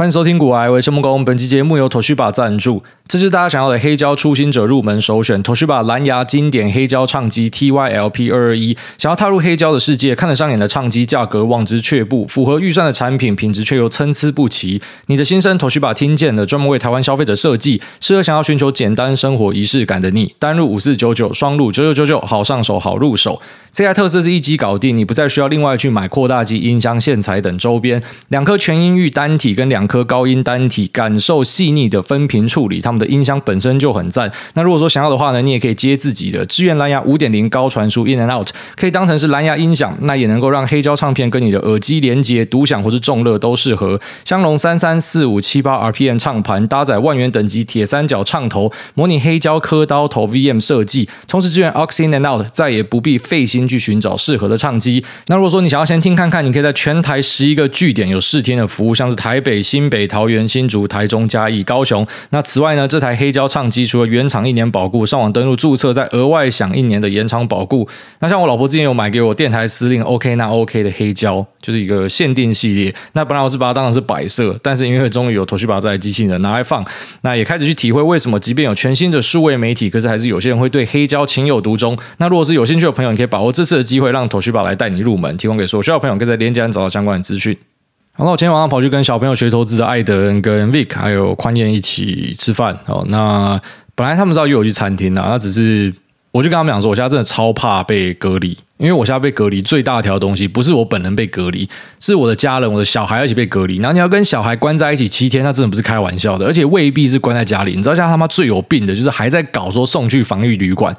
欢迎收听《古癌为生木工》，本期节目由妥旭把赞助。这是大家想要的黑胶初心者入门首选，Toshiba 蓝牙经典黑胶唱机 TY-LP 二二一。想要踏入黑胶的世界，看得上眼的唱机，价格望之却步；符合预算的产品，品质却又参差不齐。你的心声，Toshiba 听见了，专门为台湾消费者设计，适合想要寻求简单生活仪式感的你。单入五四九九，双入九九九九，好上手，好入手。这台特色是一机搞定，你不再需要另外去买扩大机、音箱、线材等周边。两颗全音域单体跟两颗高音单体，感受细腻的分频处理，他们的音箱本身就很赞。那如果说想要的话呢，你也可以接自己的，支援蓝牙五点零高传输 In and Out，可以当成是蓝牙音响，那也能够让黑胶唱片跟你的耳机连接、独享或是众乐都适合。香龙三三四五七八 RPM 唱盘，搭载万元等级铁三角唱头，模拟黑胶刻刀头 VM 设计，同时支援 Aux In and Out，再也不必费心去寻找适合的唱机。那如果说你想要先听看看，你可以在全台十一个据点有试听的服务，像是台北、新北、桃园、新竹、台中、嘉义、高雄。那此外呢，这台黑胶唱机除了原厂一年保固，上网登录注册再额外享一年的延长保固。那像我老婆之前有买给我电台司令 OK 那 OK 的黑胶，就是一个限定系列。那本来我是把它当成是摆设，但是因为终于有头绪把这台机器人拿来放，那也开始去体会为什么即便有全新的数位媒体，可是还是有些人会对黑胶情有独钟。那如果是有兴趣的朋友，你可以把握这次的机会，让 Toshiba 来带你入门，提供给所需要的朋友，可以在链接上找到相关的资讯。然后我今天晚上跑去跟小朋友学投资的艾德恩、跟 Vic 还有宽燕一起吃饭。哦，那本来他们知道约我去餐厅的，那只是我就跟他们讲说，我现在真的超怕被隔离，因为我现在被隔离最大条的东西不是我本人被隔离，是我的家人、我的小孩一起被隔离。然后你要跟小孩关在一起七天，那真的不是开玩笑的，而且未必是关在家里。你知道，像他妈最有病的就是还在搞说送去防疫旅馆。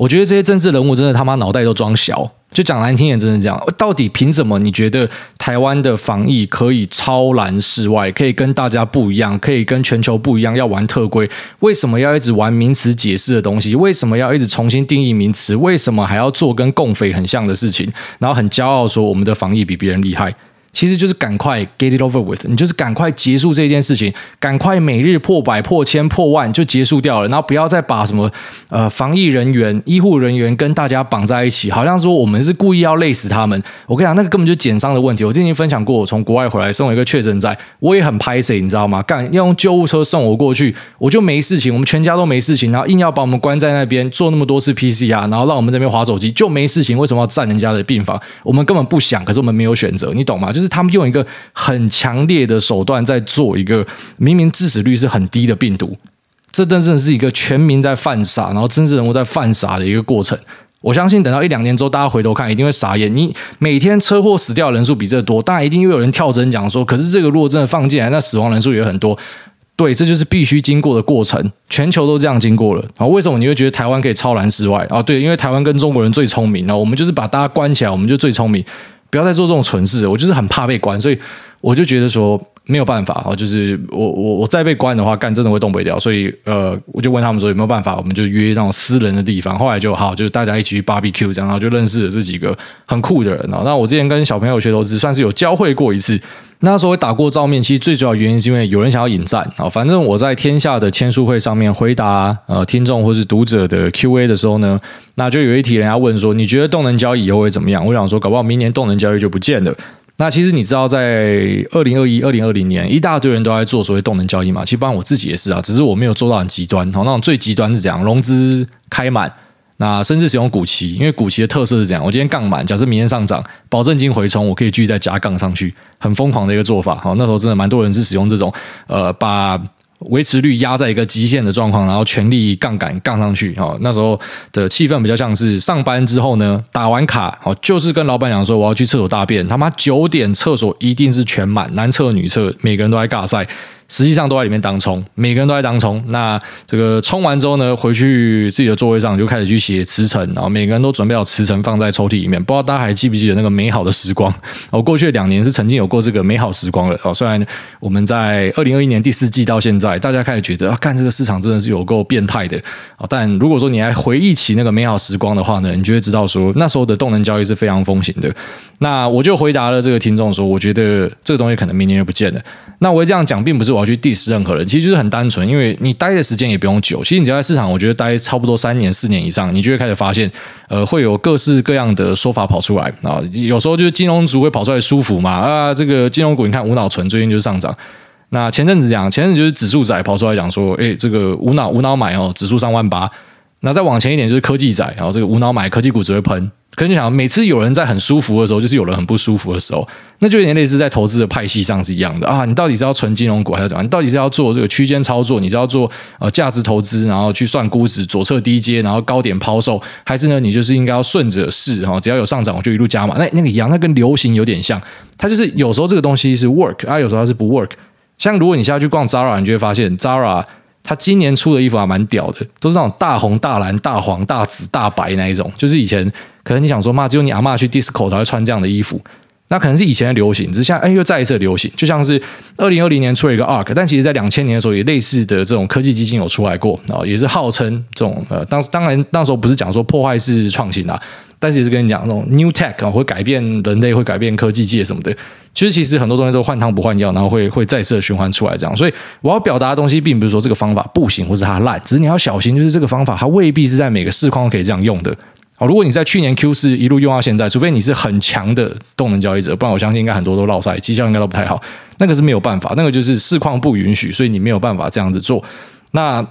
我觉得这些政治人物真的他妈脑袋都装小，就讲难听点，真的这样。到底凭什么？你觉得台湾的防疫可以超然世外，可以跟大家不一样，可以跟全球不一样，要玩特规？为什么要一直玩名词解释的东西？为什么要一直重新定义名词？为什么还要做跟共匪很像的事情？然后很骄傲说我们的防疫比别人厉害？其实就是赶快 get it over with，你就是赶快结束这件事情，赶快每日破百、破千、破万就结束掉了，然后不要再把什么呃防疫人员、医护人员跟大家绑在一起，好像说我们是故意要累死他们。我跟你讲，那个根本就减伤的问题。我之前分享过，我从国外回来，送了一个确诊仔，我也很拍谢，你知道吗？干要用救护车送我过去，我就没事情，我们全家都没事情，然后硬要把我们关在那边做那么多次 PCR，然后让我们这边划手机就没事情，为什么要占人家的病房？我们根本不想，可是我们没有选择，你懂吗？就就是他们用一个很强烈的手段在做一个明明致死率是很低的病毒，这真正是一个全民在犯傻，然后真正人物在犯傻的一个过程。我相信等到一两年之后，大家回头看一定会傻眼。你每天车祸死掉人数比这多，当然一定又有人跳针讲说，可是这个如果真的放进来，那死亡人数也很多。对，这就是必须经过的过程，全球都这样经过了啊。为什么你会觉得台湾可以超然世外啊？对，因为台湾跟中国人最聪明，我们就是把大家关起来，我们就最聪明。不要再做这种蠢事，我就是很怕被关，所以我就觉得说没有办法啊，就是我我我再被关的话，干真的会东北掉，所以呃，我就问他们说有没有办法，我们就约那种私人的地方，后来就好，就是大家一起去 barbecue 这样，然后就认识了这几个很酷的人。那我之前跟小朋友学投资，算是有交汇过一次。那时候打过照面，其实最主要原因是因为有人想要引战啊。反正我在天下的签书会上面回答呃听众或是读者的 Q&A 的时候呢，那就有一题人家问说，你觉得动能交易以后会怎么样？我想说，搞不好明年动能交易就不见了。那其实你知道，在二零二一、二零二零年，一大堆人都在做所谓动能交易嘛。其实包括我自己也是啊，只是我没有做到很极端。好，那种最极端是怎样？融资开满。那甚至使用股期，因为股期的特色是这样：我今天杠满，假设明天上涨，保证金回冲，我可以继续再加杠上去，很疯狂的一个做法。好，那时候真的蛮多人是使用这种，呃，把维持率压在一个极限的状况，然后全力杠杆杠上去。好，那时候的气氛比较像是上班之后呢，打完卡，好，就是跟老板讲说我要去厕所大便，他妈九点厕所一定是全满，男厕女厕每个人都在尬赛。实际上都在里面当冲，每个人都在当冲。那这个冲完之后呢，回去自己的座位上就开始去写辞呈，然后每个人都准备好辞呈放在抽屉里面。不知道大家还记不记得那个美好的时光？我过去两年是曾经有过这个美好时光了。哦，虽然我们在二零二一年第四季到现在，大家开始觉得啊，干这个市场真的是有够变态的啊。但如果说你还回忆起那个美好时光的话呢，你就会知道说那时候的动能交易是非常风险的。那我就回答了这个听众说，我觉得这个东西可能明年就不见了。那我会这样讲，并不是我要去 diss 任何人，其实就是很单纯，因为你待的时间也不用久。其实你只要在市场，我觉得待差不多三年、四年以上，你就会开始发现，呃，会有各式各样的说法跑出来啊。有时候就是金融族会跑出来舒服嘛啊，这个金融股你看无脑存最近就是上涨。那前阵子讲，前阵子就是指数仔跑出来讲说，哎，这个无脑无脑买哦，指数上万八。那再往前一点就是科技仔，然后这个无脑买科技股只会喷。可是你想，每次有人在很舒服的时候，就是有人很不舒服的时候，那就有点类似在投资的派系上是一样的啊。你到底是要纯金融股还是怎么样？你到底是要做这个区间操作？你是要做呃价值投资，然后去算估值，左侧低阶，然后高点抛售，还是呢？你就是应该要顺着势哈，只要有上涨我就一路加码。那那个一样，那跟流行有点像，它就是有时候这个东西是 work 啊，有时候它是不 work。像如果你现在去逛 Zara，你就会发现 Zara。他今年出的衣服还蛮屌的，都是那种大红、大蓝、大黄、大紫、大白那一种。就是以前可能你想说，妈，只有你阿嬷去 disco 才会穿这样的衣服，那可能是以前的流行，只是现在哎又再一次的流行。就像是二零二零年出了一个 ARK，但其实在两千年的时候也类似的这种科技基金有出来过啊，也是号称这种呃，当时当然那时候不是讲说破坏式创新啊。但是也是跟你讲那种 new tech 啊，会改变人类，会改变科技界什么的。其实其实很多东西都换汤不换药，然后会会再次的循环出来这样。所以我要表达的东西，并不是说这个方法不行或者它烂，只是你要小心，就是这个方法它未必是在每个市况可以这样用的。好，如果你在去年 Q 四一路用到现在，除非你是很强的动能交易者，不然我相信应该很多都落赛，绩效应该都不太好。那个是没有办法，那个就是市况不允许，所以你没有办法这样子做。那。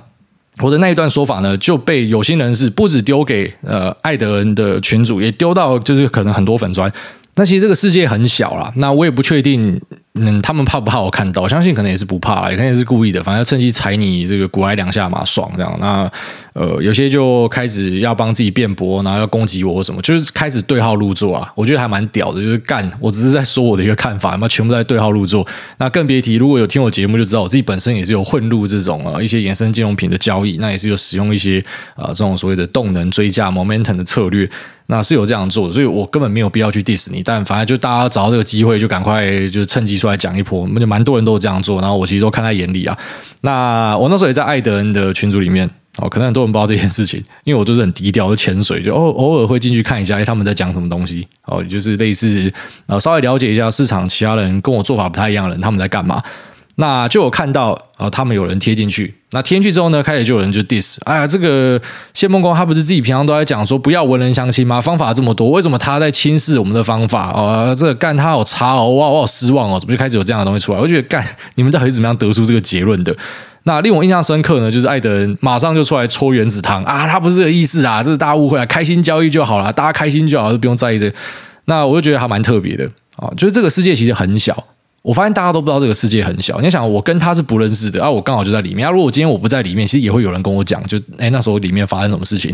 我的那一段说法呢，就被有心人士不止丢给呃艾德恩的群主，也丢到就是可能很多粉砖。那其实这个世界很小啦，那我也不确定，嗯，他们怕不怕我看到？我相信可能也是不怕啦，也可能是故意的，反正趁机踩你这个股癌两下嘛，爽这样。那呃，有些就开始要帮自己辩驳，然后要攻击我或什么，就是开始对号入座啊。我觉得还蛮屌的，就是干，我只是在说我的一个看法，那全部在对号入座。那更别提，如果有听我节目就知道，我自己本身也是有混入这种呃一些衍生金融品的交易，那也是有使用一些呃这种所谓的动能追加 momentum 的策略。那是有这样做的，所以我根本没有必要去 diss 你，但反正就大家找到这个机会，就赶快就趁机来讲一波，那就蛮多人都这样做，然后我其实都看在眼里啊。那我那时候也在艾德恩的群组里面哦，可能很多人不知道这件事情，因为我就是很低调，就潜水，就偶偶尔会进去看一下，哎，他们在讲什么东西哦，就是类似呃稍微了解一下市场其他人跟我做法不太一样的人他们在干嘛。那就有看到啊，他们有人贴进去。那贴进去之后呢，开始就有人就 diss，哎呀，这个谢孟光他不是自己平常都在讲说不要文人相亲吗？方法这么多，为什么他在轻视我们的方法啊？这个干他好差哦，哇，我好失望哦，怎么就开始有这样的东西出来？我觉得干你们到底是怎么样得出这个结论的？那令我印象深刻呢，就是艾德恩马上就出来搓原子汤啊，他不是这个意思啊，这是大家误会啊，开心交易就好了，大家开心就好，就不用在意这。那我就觉得还蛮特别的啊，就是这个世界其实很小。我发现大家都不知道这个世界很小。你想，我跟他是不认识的啊，我刚好就在里面啊。如果今天我不在里面，其实也会有人跟我讲，就诶，那时候里面发生什么事情。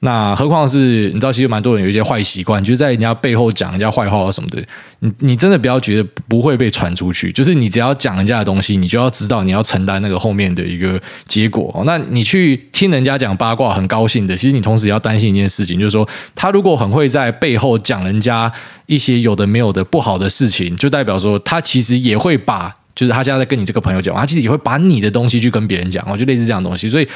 那何况是，你知道，其实蛮多人有一些坏习惯，就是在人家背后讲人家坏话什么的。你你真的不要觉得不会被传出去，就是你只要讲人家的东西，你就要知道你要承担那个后面的一个结果。那你去听人家讲八卦，很高兴的，其实你同时要担心一件事情，就是说他如果很会在背后讲人家一些有的没有的不好的事情，就代表说他其实也会把，就是他现在在跟你这个朋友讲，他其实也会把你的东西去跟别人讲，我就类似这样东西，所以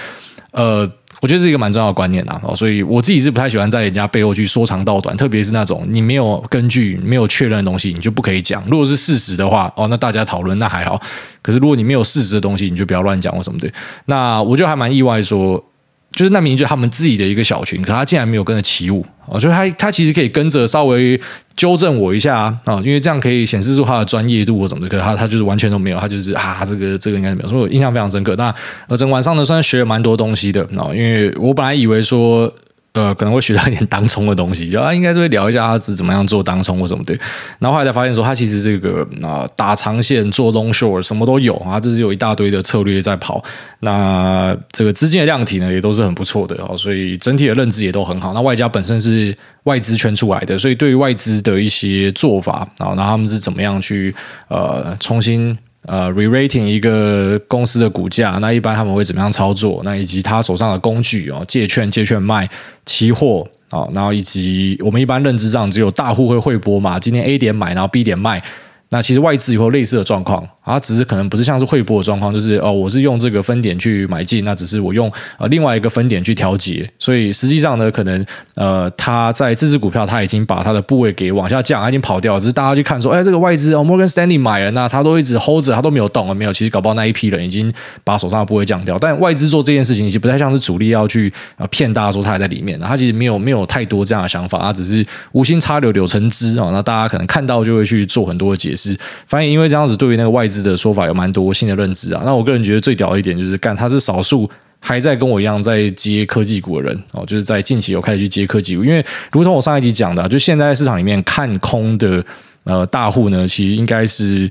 呃。我觉得是一个蛮重要的观念呐，所以我自己是不太喜欢在人家背后去说长道短，特别是那种你没有根据、没有确认的东西，你就不可以讲。如果是事实的话，哦，那大家讨论那还好。可是如果你没有事实的东西，你就不要乱讲或什么的。那我就还蛮意外说。就是难民就他们自己的一个小群，可他竟然没有跟着起舞。哦，就是他他其实可以跟着稍微纠正我一下啊，因为这样可以显示出他的专业度或什么的。可他他就是完全都没有，他就是啊，这个这个应该没有，所以我印象非常深刻。那呃，整晚上呢，算是学了蛮多东西的，因为我本来以为说。呃，可能会学到一点当冲的东西，就他应该是会聊一下他是怎么样做当冲或什么的。然后后来才发现说，他其实这个啊、打长线做 long short 什么都有啊，这是有一大堆的策略在跑。那这个资金的量体呢，也都是很不错的哦，所以整体的认知也都很好。那外加本身是外资圈出来的，所以对于外资的一些做法啊，那他们是怎么样去呃重新。呃，re-rating 一个公司的股价，那一般他们会怎么样操作？那以及他手上的工具哦，借券、借券卖、期货啊，然后以及我们一般认知上只有大户会汇拨嘛，今天 A 点买，然后 B 点卖。那其实外资也有类似的状况，啊，只是可能不是像是汇波的状况，就是哦，我是用这个分点去买进，那只是我用呃另外一个分点去调节，所以实际上呢，可能呃他在这支股票他已经把他的部位给往下降，他已经跑掉了，只是大家去看说，哎，这个外资哦，Morgan Stanley 买了，那他都一直 hold 着，他都没有动啊，没有，其实搞不好那一批人已经把手上的部位降掉，但外资做这件事情，其实不太像是主力要去呃骗大家说他还在里面，他其实没有没有太多这样的想法，他只是无心插柳柳成枝啊，那大家可能看到就会去做很多的解释。反正因为这样子，对于那个外资子的说法有蛮多新的认知啊。那我个人觉得最屌的一点就是，干他是少数还在跟我一样在接科技股的人哦，就是在近期有开始去接科技股，因为如同我上一集讲的，就现在市场里面看空的呃大户呢，其实应该是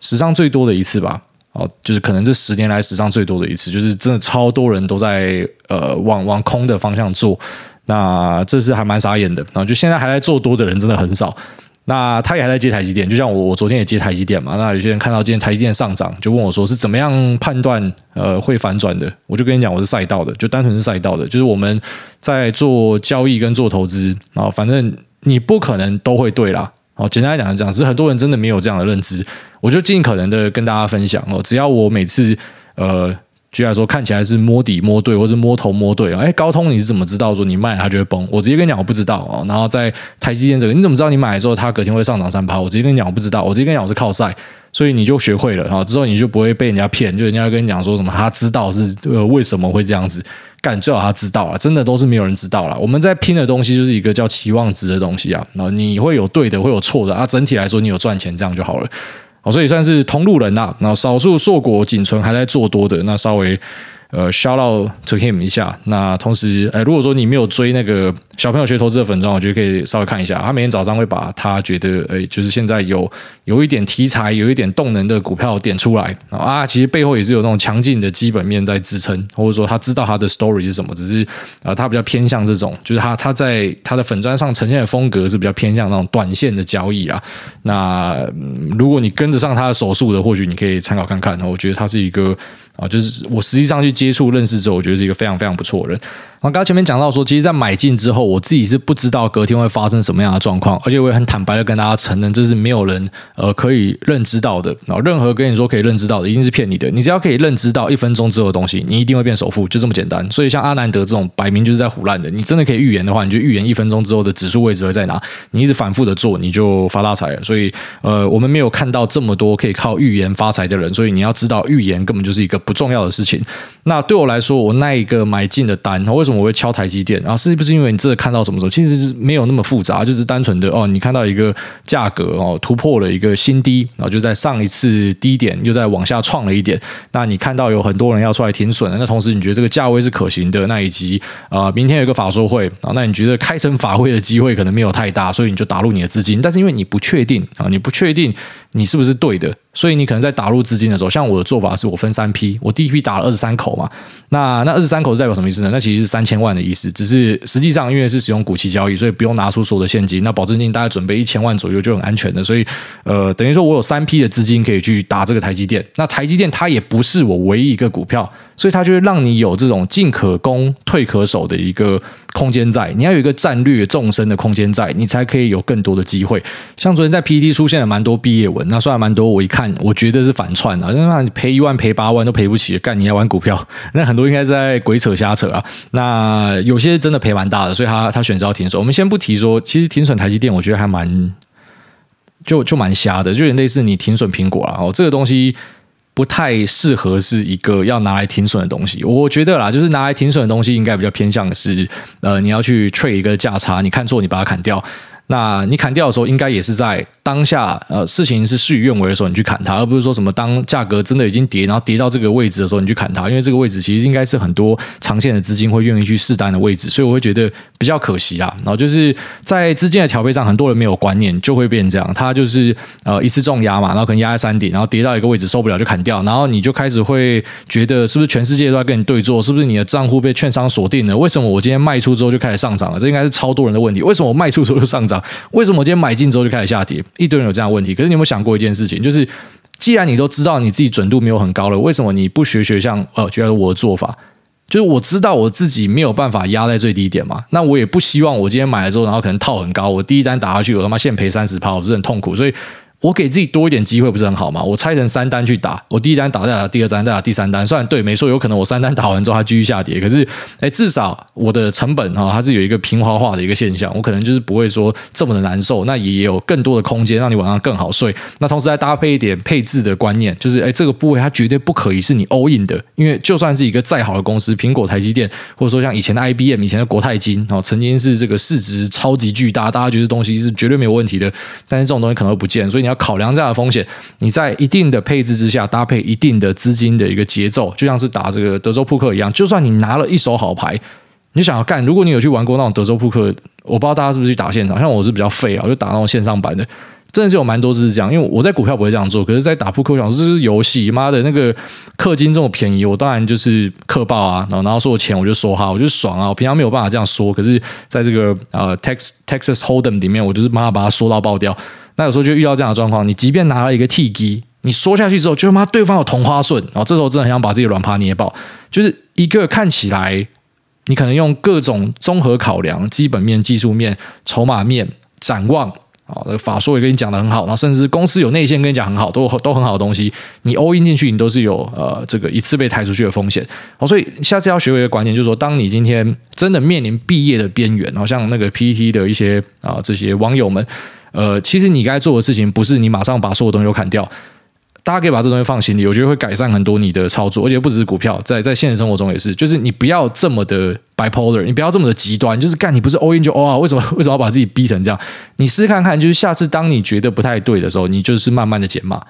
史上最多的一次吧。哦，就是可能这十年来史上最多的一次，就是真的超多人都在呃往往空的方向做，那这是还蛮傻眼的。然后就现在还在做多的人真的很少。那他也还在接台积电，就像我我昨天也接台积电嘛。那有些人看到今天台积电上涨，就问我说是怎么样判断呃会反转的？我就跟你讲，我是赛道的，就单纯是赛道的，就是我们在做交易跟做投资啊，反正你不可能都会对啦。哦，简单来讲是，这样只是很多人真的没有这样的认知。我就尽可能的跟大家分享哦，只要我每次呃，举例来说看起来是摸底摸对，或者摸头摸对啊，哎，高通你是怎么知道说你卖它就会崩？我直接跟你讲，我不知道哦。然后在台积电这个，你怎么知道你买的时候它隔天会上涨三趴？我直接跟你讲，我不知道。我直接跟你讲，我是靠赛，所以你就学会了啊，之后你就不会被人家骗，就人家跟你讲说什么他知道是呃为什么会这样子。干，最好他知道了，真的都是没有人知道了。我们在拼的东西就是一个叫期望值的东西啊。然后你会有对的，会有错的啊。整体来说，你有赚钱这样就好了。好，所以算是同路人啦。然后少数硕果仅存还在做多的，那稍微。呃，shout out to him 一下。那同时，呃，如果说你没有追那个小朋友学投资的粉专，我觉得可以稍微看一下。他每天早上会把他觉得，哎，就是现在有有一点题材、有一点动能的股票点出来啊。其实背后也是有那种强劲的基本面在支撑，或者说他知道他的 story 是什么。只是啊，他比较偏向这种，就是他他在他的粉砖上呈现的风格是比较偏向那种短线的交易啊。那如果你跟得上他的手速的，或许你可以参考看看。我觉得他是一个。啊，就是我实际上去接触认识之后，我觉得是一个非常非常不错的人。刚刚前面讲到说，其实，在买进之后，我自己是不知道隔天会发生什么样的状况，而且我也很坦白的跟大家承认，这是没有人呃可以认知到的。然后，任何跟你说可以认知到的，一定是骗你的。你只要可以认知到一分钟之后的东西，你一定会变首富，就这么简单。所以，像阿南德这种摆明就是在唬烂的，你真的可以预言的话，你就预言一分钟之后的指数位置会在哪，你一直反复的做，你就发大财了。所以，呃，我们没有看到这么多可以靠预言发财的人，所以你要知道，预言根本就是一个不重要的事情。那对我来说，我那一个买进的单，为什么我会敲台积电？啊是不是因为你真的看到什么时候？其实是没有那么复杂，就是单纯的哦，你看到一个价格哦突破了一个新低，然后就在上一次低点又在往下创了一点。那你看到有很多人要出来停损，那同时你觉得这个价位是可行的，那以及啊、明天有一个法说会啊，那你觉得开成法会的机会可能没有太大，所以你就打入你的资金。但是因为你不确定啊，你不确定你是不是对的，所以你可能在打入资金的时候，像我的做法是我分三批，我第一批打了二十三口嘛。那那二十三口是代表什么意思呢？那其实是三千万的意思。只是实际上，因为是使用股期交易，所以不用拿出所有的现金。那保证金大概准备一千万左右就很安全的。所以，呃，等于说我有三批的资金可以去打这个台积电。那台积电它也不是我唯一一个股票，所以它就会让你有这种进可攻、退可守的一个空间在。你要有一个战略纵深的空间在，你才可以有更多的机会。像昨天在 P T 出现了蛮多毕业文，那虽然蛮多。我一看，我觉得是反串啊，那你赔一万、赔八万都赔不起，干你要玩股票？那很多应该是在鬼扯瞎扯啊。那有些真的赔蛮大的，所以他他选择要停损。我们先不提说，其实停损台积电，我觉得还蛮就就蛮瞎的，就有点类似你停损苹果啦。哦，这个东西不太适合是一个要拿来停损的东西。我觉得啦，就是拿来停损的东西，应该比较偏向是呃，你要去 trade 一个价差，你看错，你把它砍掉。那你砍掉的时候，应该也是在当下，呃，事情是事与愿违的时候，你去砍它，而不是说什么当价格真的已经跌，然后跌到这个位置的时候，你去砍它，因为这个位置其实应该是很多长线的资金会愿意去试单的位置，所以我会觉得比较可惜啊。然后就是在资金的调配上，很多人没有观念，就会变这样，它就是呃一次重压嘛，然后可能压在山顶，然后跌到一个位置受不了就砍掉，然后你就开始会觉得是不是全世界都在跟你对坐，是不是你的账户被券商锁定了？为什么我今天卖出之后就开始上涨了？这应该是超多人的问题。为什么我卖出之后就上涨？为什么我今天买进之后就开始下跌？一堆人有这样的问题。可是你有没有想过一件事情？就是既然你都知道你自己准度没有很高了，为什么你不学学像呃，觉得我的做法？就是我知道我自己没有办法压在最低点嘛，那我也不希望我今天买了之后，然后可能套很高，我第一单打下去，我他妈现赔三十趴，我不是很痛苦？所以。我给自己多一点机会不是很好吗？我拆成三单去打，我第一单打再打第二单再打第三单，虽然对没错，有可能我三单打完之后它继续下跌，可是哎，至少我的成本哈，它是有一个平滑化的一个现象，我可能就是不会说这么的难受，那也有更多的空间让你晚上更好睡。那同时再搭配一点配置的观念，就是哎，这个部位它绝对不可以是你 all in 的，因为就算是一个再好的公司，苹果、台积电，或者说像以前的 IBM、以前的国泰金哦，曾经是这个市值超级巨大，大家觉得东西是绝对没有问题的，但是这种东西可能会不见，所以你要考量这样的风险，你在一定的配置之下，搭配一定的资金的一个节奏，就像是打这个德州扑克一样，就算你拿了一手好牌，你想要干，如果你有去玩过那种德州扑克，我不知道大家是不是去打现场，像我是比较废啊，我就打那种线上版的。真的是有蛮多是这样，因为我在股票不会这样做，可是，在打扑克，我想说这是游戏，妈的那个氪金这么便宜，我当然就是氪爆啊，然后拿到所有钱我就说哈，我就爽啊，我平常没有办法这样说，可是在这个呃 Texas Texas Hold'em 里面，我就是马上把它说到爆掉。那有时候就遇到这样的状况，你即便拿了一个 T G，，你说下去之后，就妈对方有同花顺，然后这时候真的很想把自己的软趴捏爆，就是一个看起来你可能用各种综合考量，基本面、技术面、筹码面、展望。啊，法说也跟你讲的很好，然后甚至公司有内线跟你讲很好，都都很好的东西，你 all in 进去，你都是有呃这个一次被抬出去的风险。好，所以下次要学会一个观念，就是说，当你今天真的面临毕业的边缘，好像那个 PTT 的一些啊这些网友们，呃，其实你该做的事情不是你马上把所有东西都砍掉。大家可以把这东西放心里，我觉得会改善很多你的操作，而且不只是股票，在在现实生活中也是，就是你不要这么的 bipolar，你不要这么的极端，就是干你不是 all in 就 all out，为什么为什么要把自己逼成这样？你试试看看，就是下次当你觉得不太对的时候，你就是慢慢的减嘛，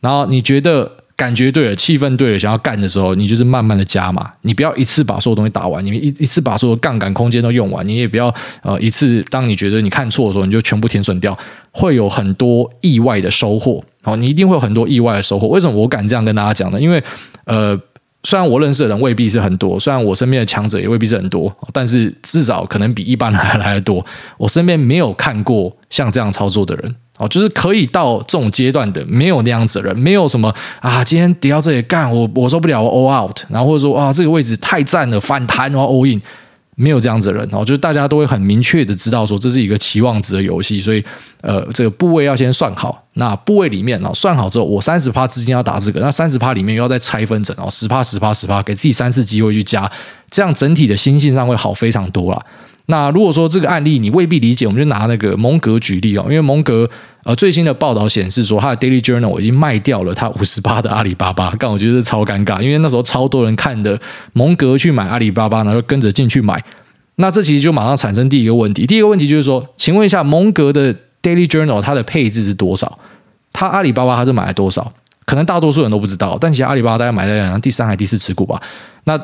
然后你觉得。感觉对了，气氛对了，想要干的时候，你就是慢慢的加嘛，你不要一次把所有东西打完，你一一次把所有杠杆空间都用完，你也不要呃一次当你觉得你看错的时候，你就全部停损掉，会有很多意外的收获。好，你一定会有很多意外的收获。为什么我敢这样跟大家讲呢？因为呃。虽然我认识的人未必是很多，虽然我身边的强者也未必是很多，但是至少可能比一般人还来得多。我身边没有看过像这样操作的人，哦，就是可以到这种阶段的，没有那样子的人，没有什么啊，今天跌到这里干，我我受不了，我 all out，然后或者说啊，这个位置太赞了，反弹，然后 all in。没有这样子的人哦，就是大家都会很明确的知道说，这是一个期望值的游戏，所以呃，这个部位要先算好。那部位里面哦，算好之后，我三十趴资金要打这个，那三十趴里面又要再拆分成哦，十趴、十趴、十趴，给自己三次机会去加，这样整体的心性上会好非常多啦。那如果说这个案例你未必理解，我们就拿那个蒙格举例哦，因为蒙格呃最新的报道显示说，他的 Daily Journal 我已经卖掉了他五十八的阿里巴巴，但我觉得是超尴尬，因为那时候超多人看的蒙格去买阿里巴巴，然后跟着进去买，那这其实就马上产生第一个问题，第一个问题就是说，请问一下蒙格的 Daily Journal 它的配置是多少？他阿里巴巴他是买了多少？可能大多数人都不知道，但其实阿里巴巴大概买在第三还第四持股吧？那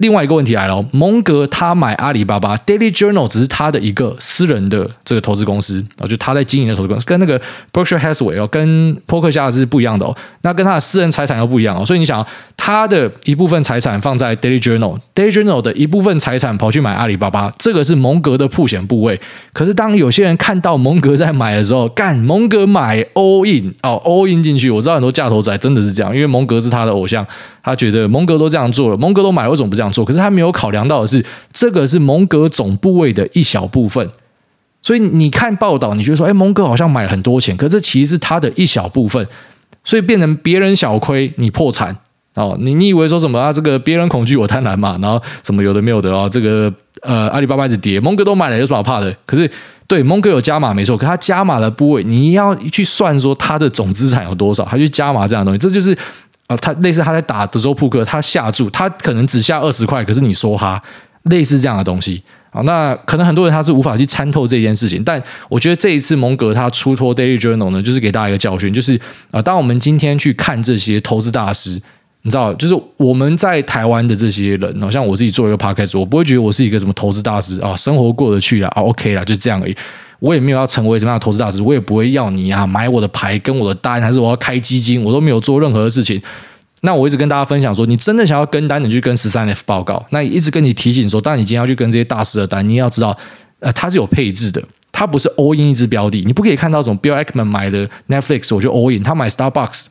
另外一个问题来了，蒙格他买阿里巴巴，Daily Journal 只是他的一个私人的这个投资公司啊，就他在经营的投资公司，跟那个 Berkshire Hathaway 哦，跟波克夏是不一样的哦。那跟他的私人财产又不一样哦。所以你想，他的一部分财产放在 Daily Journal，Daily Journal 的一部分财产跑去买阿里巴巴，这个是蒙格的曝险部位。可是当有些人看到蒙格在买的时候，干蒙格买 all in 哦，all in 进去，我知道很多价投仔真的是这样，因为蒙格是他的偶像。他觉得蒙格都这样做了，蒙格都买了，为什么不这样做？可是他没有考量到的是，这个是蒙格总部位的一小部分。所以你看报道，你觉得说，哎，蒙格好像买了很多钱，可是其实是他的一小部分，所以变成别人小亏，你破产哦。你你以为说什么啊？这个别人恐惧，我贪婪嘛？然后什么有的没有的啊？这个呃，阿里巴巴一直跌，蒙格都买了，有什么好怕的？可是对蒙格有加码没错，可他加码的部位，你要去算说他的总资产有多少，他去加码这样的东西，这就是。啊，他类似他在打德州扑克，他下注，他可能只下二十块，可是你说他类似这样的东西啊，那可能很多人他是无法去参透这件事情，但我觉得这一次蒙格他出脱 Daily Journal 呢，就是给大家一个教训，就是啊，当我们今天去看这些投资大师，你知道，就是我们在台湾的这些人，好像我自己做一个 podcast，我不会觉得我是一个什么投资大师啊，生活过得去了啊，OK 了，就这样而已。我也没有要成为什么样的投资大师，我也不会要你啊买我的牌跟我的单，还是我要开基金，我都没有做任何的事情。那我一直跟大家分享说，你真的想要跟单，你去跟十三 F 报告。那一直跟你提醒说，当你今天要去跟这些大师的单，你也要知道，呃，它是有配置的，它不是 all in 一只标的，你不可以看到什么 Bill Ackman 买的 Netflix，我就 all in，他买 Starbucks，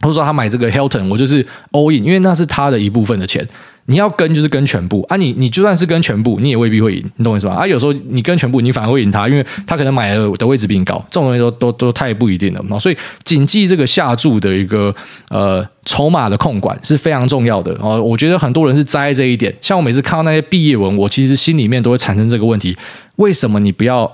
或者说他买这个 Hilton，我就是 all in，因为那是他的一部分的钱。你要跟就是跟全部啊你，你就算是跟全部，你也未必会赢，你懂我意思吧？啊，有时候你跟全部，你反而会赢他，因为他可能买的的位置比你高，这种东西都都都太不一定了。所以谨记这个下注的一个呃筹码的控管是非常重要的哦。我觉得很多人是栽这一点，像我每次看到那些毕业文，我其实心里面都会产生这个问题：为什么你不要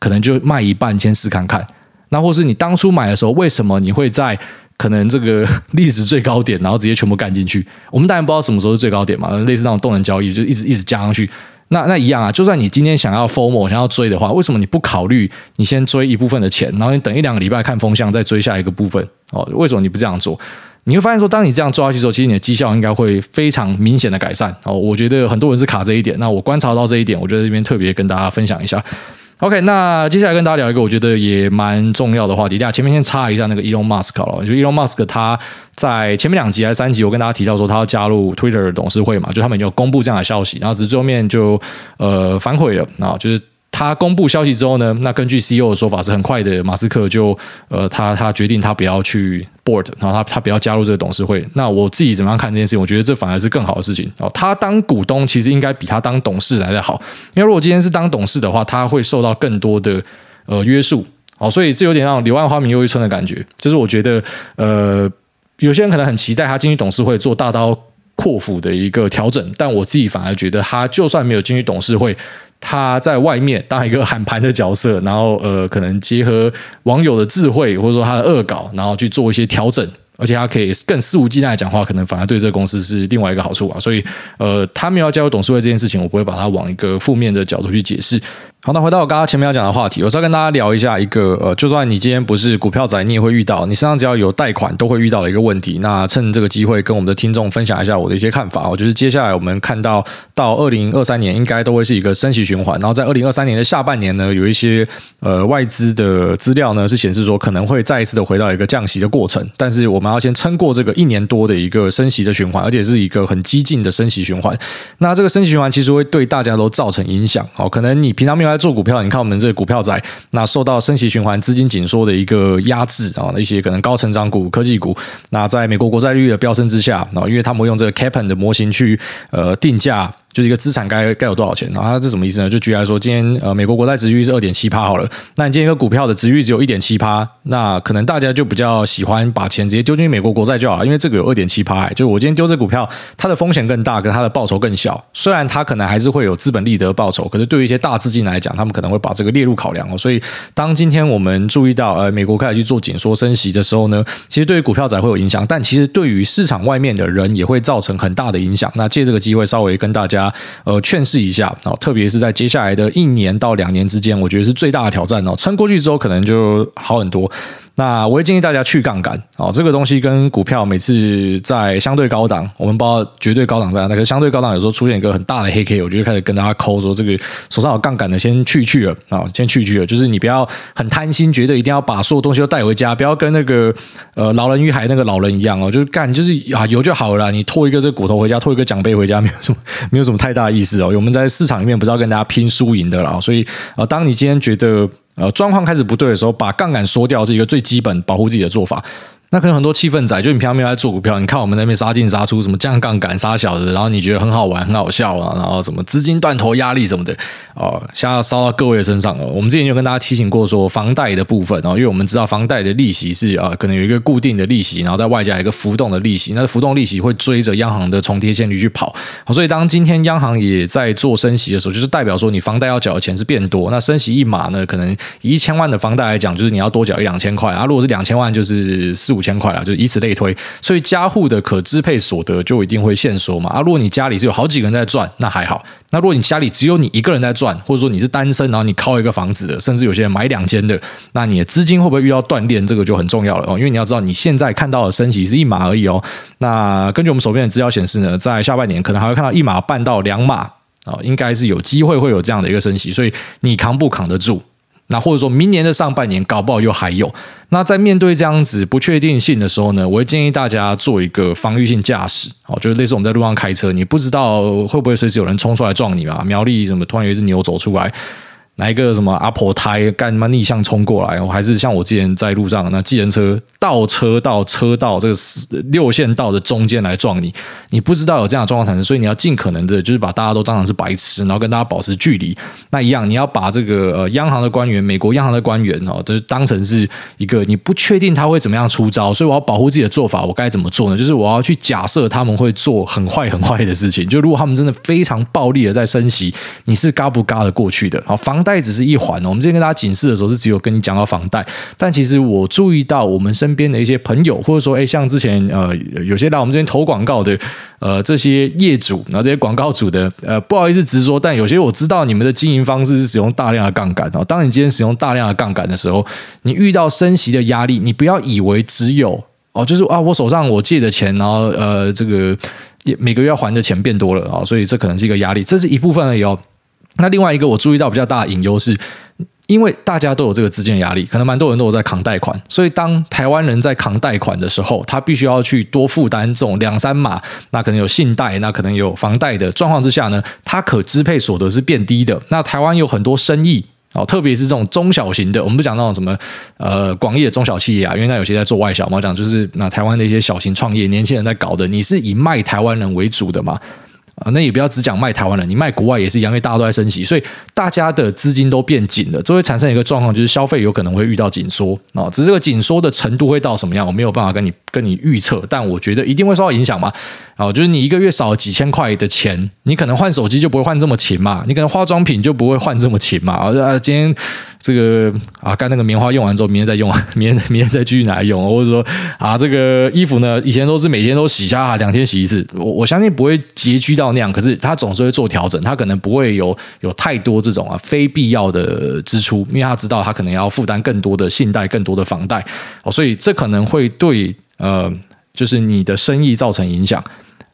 可能就卖一半先试看看？那或是你当初买的时候，为什么你会在？可能这个 历史最高点，然后直接全部干进去。我们当然不知道什么时候是最高点嘛，类似那种动能交易，就一直一直加上去。那那一样啊，就算你今天想要 FOMO 想要追的话，为什么你不考虑你先追一部分的钱，然后你等一两个礼拜看风向再追下一个部分？哦，为什么你不这样做？你会发现说，当你这样做下去之后，其实你的绩效应该会非常明显的改善。哦，我觉得很多人是卡这一点。那我观察到这一点，我觉得这边特别跟大家分享一下。OK，那接下来跟大家聊一个我觉得也蛮重要的话题。大家前面先插一下那个 Elon Musk 了，就 Elon Musk 他在前面两集还是三集，我跟大家提到说他要加入 Twitter 的董事会嘛，就他们已经公布这样的消息，然后只是最后面就呃反悔了啊，就是。他公布消息之后呢，那根据 CEO 的说法是很快的，马斯克就呃，他他决定他不要去 board，然后他他不要加入这个董事会。那我自己怎么样看这件事情？我觉得这反而是更好的事情哦。他当股东其实应该比他当董事来得好，因为如果今天是当董事的话，他会受到更多的呃约束。好，所以这有点让柳暗花明又一村的感觉。就是我觉得呃，有些人可能很期待他进去董事会做大刀阔斧的一个调整，但我自己反而觉得他就算没有进去董事会。他在外面当一个喊盘的角色，然后呃，可能结合网友的智慧，或者说他的恶搞，然后去做一些调整，而且他可以更肆无忌惮的讲话，可能反而对这个公司是另外一个好处啊。所以呃，他没有要加入董事会这件事情，我不会把它往一个负面的角度去解释。好，那回到我刚刚前面要讲的话题，我是要跟大家聊一下一个呃，就算你今天不是股票仔，你也会遇到，你身上只要有贷款都会遇到的一个问题。那趁这个机会跟我们的听众分享一下我的一些看法。我觉得接下来我们看到到二零二三年应该都会是一个升息循环，然后在二零二三年的下半年呢，有一些呃外资的资料呢是显示说可能会再一次的回到一个降息的过程，但是我们要先撑过这个一年多的一个升息的循环，而且是一个很激进的升息循环。那这个升息循环其实会对大家都造成影响。哦，可能你平常没有在做股票，你看我们。这个股票在，那受到升息循环、资金紧缩的一个压制啊，一些可能高成长股、科技股，那在美国国债利率的飙升之下，那因为他们用这个 CAPM 的模型去呃定价。就是一个资产该该有多少钱，然后它这什么意思呢？就举例来说，今天呃美国国债值率是二点七趴好了，那你今天一个股票的殖利率只有一点七趴，那可能大家就比较喜欢把钱直接丢进去美国国债就好了，因为这个有二点七趴，就我今天丢这股票，它的风险更大，跟它的报酬更小。虽然它可能还是会有资本利得报酬，可是对于一些大资金来讲，他们可能会把这个列入考量哦。所以当今天我们注意到呃美国开始去做紧缩升息的时候呢，其实对于股票仔会有影响，但其实对于市场外面的人也会造成很大的影响。那借这个机会稍微跟大家呃劝。示一下哦，特别是在接下来的一年到两年之间，我觉得是最大的挑战哦。撑过去之后，可能就好很多。那我会建议大家去杠杆哦，这个东西跟股票每次在相对高档，我们不知道绝对高档在哪，那个相对高档有时候出现一个很大的黑 K，我就开始跟大家抠说，这个手上有杠杆的先去去了啊，先去去了，就是你不要很贪心，觉得一定要把所有东西都带回家，不要跟那个呃老人与海那个老人一样哦，就是干就是啊有就好了，你拖一个这个骨头回家，拖一个奖杯回家，没有什么没有什么太大意思哦。我们在市场里面不是要跟大家拼输赢的啦，所以啊，当你今天觉得。呃，状况开始不对的时候，把杠杆缩掉是一个最基本保护自己的做法。那可能很多气氛仔，就你平常没有在做股票，你看我们那边杀进杀出，什么降杠杆杀小的，然后你觉得很好玩、很好笑啊，然后什么资金断头压力什么的，哦，现在烧到各位的身上了。我们之前就跟大家提醒过说，房贷的部分，然后因为我们知道房贷的利息是啊，可能有一个固定的利息，然后再外加一个浮动的利息，那浮动利息会追着央行的重贴现率去跑。所以当今天央行也在做升息的时候，就是代表说你房贷要缴的钱是变多。那升息一码呢，可能以一千万的房贷来讲，就是你要多缴一两千块啊。如果是两千万，就是四五千块了，就以此类推，所以家户的可支配所得就一定会限缩嘛。啊，如果你家里是有好几个人在赚，那还好。那如果你家里只有你一个人在赚，或者说你是单身，然后你靠一个房子的，甚至有些人买两间的，那你的资金会不会遇到断裂？这个就很重要了哦。因为你要知道，你现在看到的升息是一码而已哦。那根据我们手边的资料显示呢，在下半年可能还会看到一码半到两码啊，应该是有机会会有这样的一个升息，所以你扛不扛得住？那或者说明年的上半年搞不好又还有。那在面对这样子不确定性的时候呢，我会建议大家做一个防御性驾驶。哦，就是类似我们在路上开车，你不知道会不会随时有人冲出来撞你嘛？苗栗什么突然有一只牛走出来。来一个什么阿婆胎干嘛逆向冲过来？我还是像我之前在路上那计程车倒车到车道这个六线道的中间来撞你？你不知道有这样的状况产生，所以你要尽可能的，就是把大家都当成是白痴，然后跟大家保持距离。那一样，你要把这个呃央行的官员，美国央行的官员哦，就是当成是一个你不确定他会怎么样出招，所以我要保护自己的做法，我该怎么做呢？就是我要去假设他们会做很坏很坏的事情。就如果他们真的非常暴力的在升息，你是嘎不嘎的过去的？好，防。贷只是一环。我们之前跟大家警示的时候是只有跟你讲到房贷，但其实我注意到我们身边的一些朋友，或者说，哎，像之前呃有些来我们这边投广告的呃这些业主，然后这些广告主的，呃不好意思直说，但有些我知道你们的经营方式是使用大量的杠杆哦。当你今天使用大量的杠杆的时候，你遇到升息的压力，你不要以为只有哦，就是啊，我手上我借的钱，然后呃这个也。每个月要还的钱变多了啊，所以这可能是一个压力，这是一部分而已哦。那另外一个我注意到比较大的隐忧是，因为大家都有这个资金压力，可能蛮多人都有在扛贷款，所以当台湾人在扛贷款的时候，他必须要去多负担这种两三码，那可能有信贷，那可能有房贷的状况之下呢，他可支配所得是变低的。那台湾有很多生意。哦，特别是这种中小型的，我们不讲那种什么呃广义的中小企业啊，因为那有些在做外销嘛，讲就是那台湾的一些小型创业，年轻人在搞的，你是以卖台湾人为主的嘛？啊，那也不要只讲卖台湾了，你卖国外也是一样，因为大家都在升息，所以大家的资金都变紧了，这会产生一个状况，就是消费有可能会遇到紧缩啊。只是这个紧缩的程度会到什么样，我没有办法跟你跟你预测，但我觉得一定会受到影响嘛。哦，就是你一个月少了几千块的钱，你可能换手机就不会换这么勤嘛，你可能化妆品就不会换这么勤嘛。啊，今天这个啊，干那个棉花用完之后，明天再用，明天明天再继续拿来用，或者说啊，这个衣服呢，以前都是每天都洗一下，两天洗一次，我我相信不会拮据到到那样，可是他总是会做调整，他可能不会有有太多这种啊非必要的支出，因为他知道他可能要负担更多的信贷、更多的房贷，哦，所以这可能会对呃，就是你的生意造成影响。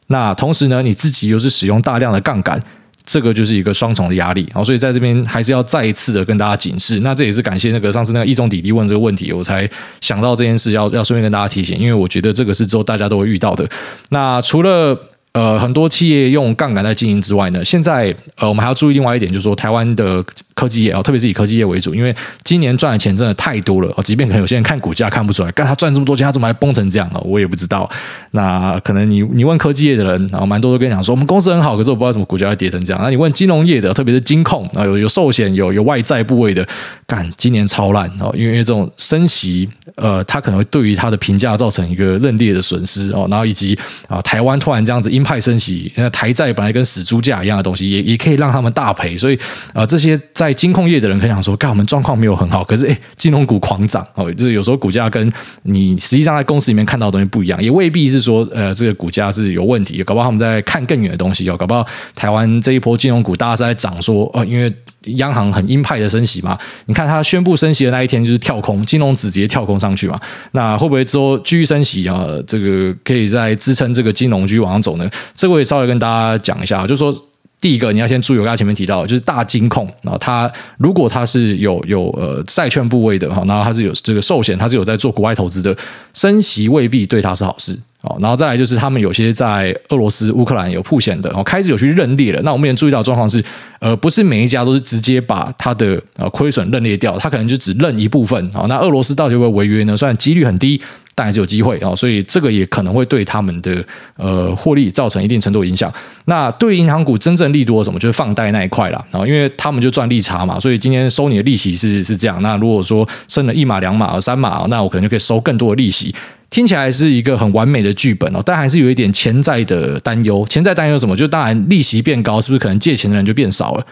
那同时呢，你自己又是使用大量的杠杆，这个就是一个双重的压力。好所以在这边还是要再一次的跟大家警示。那这也是感谢那个上次那个一中弟弟问这个问题，我才想到这件事要要顺便跟大家提醒，因为我觉得这个是之后大家都会遇到的。那除了呃，很多企业用杠杆在经营之外呢，现在呃，我们还要注意另外一点，就是说台湾的科技业啊，特别是以科技业为主，因为今年赚的钱真的太多了哦。即便可能有些人看股价看不出来，但他赚这么多钱，他怎么还崩成这样啊？我也不知道。那可能你你问科技业的人，然后蛮多都跟你讲说，我们公司很好，可是我不知道怎么股价会跌成这样。那你问金融业的，特别是金控啊，有有寿险、有有外债部位的，干今年超烂哦，因为这种升息，呃，它可能会对于它的评价造成一个认列的损失哦。然后以及啊，台湾突然这样子派生息，那台债本来跟死猪价一样的东西，也也可以让他们大赔。所以啊，这些在金控业的人可以讲说，干我们状况没有很好，可是诶，金融股狂涨哦，就是有时候股价跟你实际上在公司里面看到的东西不一样，也未必是说呃这个股价是有问题，搞不好他们在看更远的东西哦，搞不好台湾这一波金融股大家是在涨说呃，因为央行很鹰派的升息嘛，你看它宣布升息的那一天就是跳空，金融指直接跳空上去嘛，那会不会之后继续升息啊？这个可以再支撑这个金融继续往上走呢？这个我也稍微跟大家讲一下，就是说。第一个你要先注意，我刚才前面提到，就是大金控，然后它如果它是有有呃债券部位的哈，然后它是有这个寿险，它是有在做国外投资的，升息未必对它是好事哦。然后再来就是他们有些在俄罗斯、乌克兰有铺险的，哦，开始有去认列了。那我们也注意到状况是，呃，不是每一家都是直接把它的呃亏损认列掉，它可能就只认一部分。好，那俄罗斯到底会不会违约呢？虽然几率很低。但还是有机会啊，所以这个也可能会对他们的呃获利造成一定程度影响。那对银行股真正利多什么，就是放贷那一块啦。因为他们就赚利差嘛，所以今天收你的利息是是这样。那如果说升了一码、两码、三码，那我可能就可以收更多的利息。听起来是一个很完美的剧本哦，但还是有一点潜在的担忧。潜在担忧什么？就当然利息变高，是不是可能借钱的人就变少了？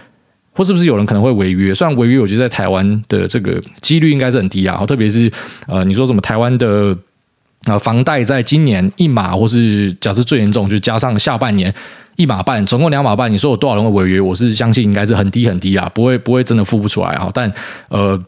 或是不是有人可能会违约？虽然违约，我觉得在台湾的这个几率应该是很低啊。特别是呃，你说什么台湾的。啊，房贷在今年一码，或是假设最严重，就加上下半年一码半，总共两码半。你说有多少人会违约？我是相信应该是很低很低啦，不会不会真的付不出来啊。但呃。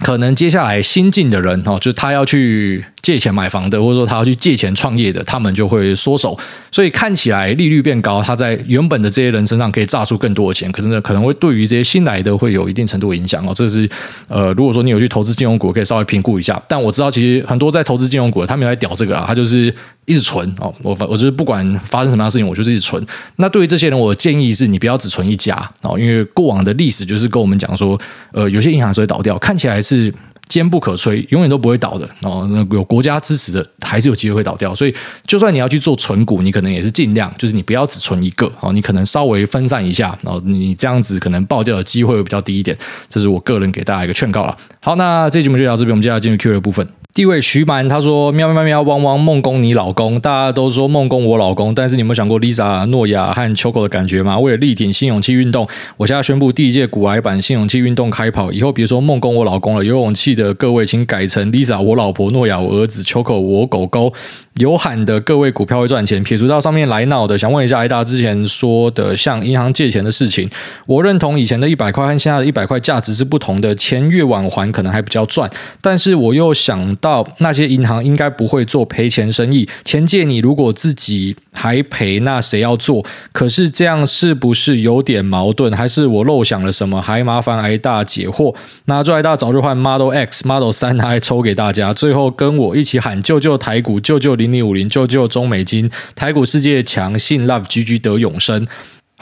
可能接下来新进的人哈，就他要去借钱买房的，或者说他要去借钱创业的，他们就会缩手。所以看起来利率变高，他在原本的这些人身上可以榨出更多的钱，可是呢，可能会对于这些新来的会有一定程度的影响哦。这是呃，如果说你有去投资金融股，可以稍微评估一下。但我知道，其实很多在投资金融股，他们也在屌这个啊，他就是。一直存哦，我我就是不管发生什么样的事情，我就是一直存。那对于这些人，我的建议是你不要只存一家哦，因为过往的历史就是跟我们讲说，呃，有些银行是会倒掉，看起来是坚不可摧，永远都不会倒的哦。那有国家支持的，还是有机会会倒掉。所以，就算你要去做存股，你可能也是尽量，就是你不要只存一个哦，你可能稍微分散一下，然后你这样子可能爆掉的机会会比较低一点。这是我个人给大家一个劝告了。好，那这期节目就到这边，我们接下来进入 Q&A 部分。地位徐蛮他说：喵喵喵汪汪梦工你老公，大家都说梦工我老公，但是你有没有想过 Lisa 诺亚和秋狗的感觉吗？为了力挺新勇气运动，我现在宣布第一届古癌版新勇气运动开跑，以后别说梦工我老公了，有勇气的各位请改成 Lisa 我老婆诺亚我儿子秋狗我狗狗。有喊的各位股票会赚钱，撇除到上面来闹的，想问一下，艾大之前说的向银行借钱的事情，我认同以前的一百块和现在的一百块价值是不同的，钱越晚还可能还比较赚，但是我又想到那些银行应该不会做赔钱生意，钱借你如果自己还赔，那谁要做？可是这样是不是有点矛盾？还是我漏想了什么？还麻烦艾大解惑。那祝艾大早日换 Model X、Model 三拿来抽给大家，最后跟我一起喊救救台股，救救零。零五零救救中美金，台股世界强，信 Love GG 得永生。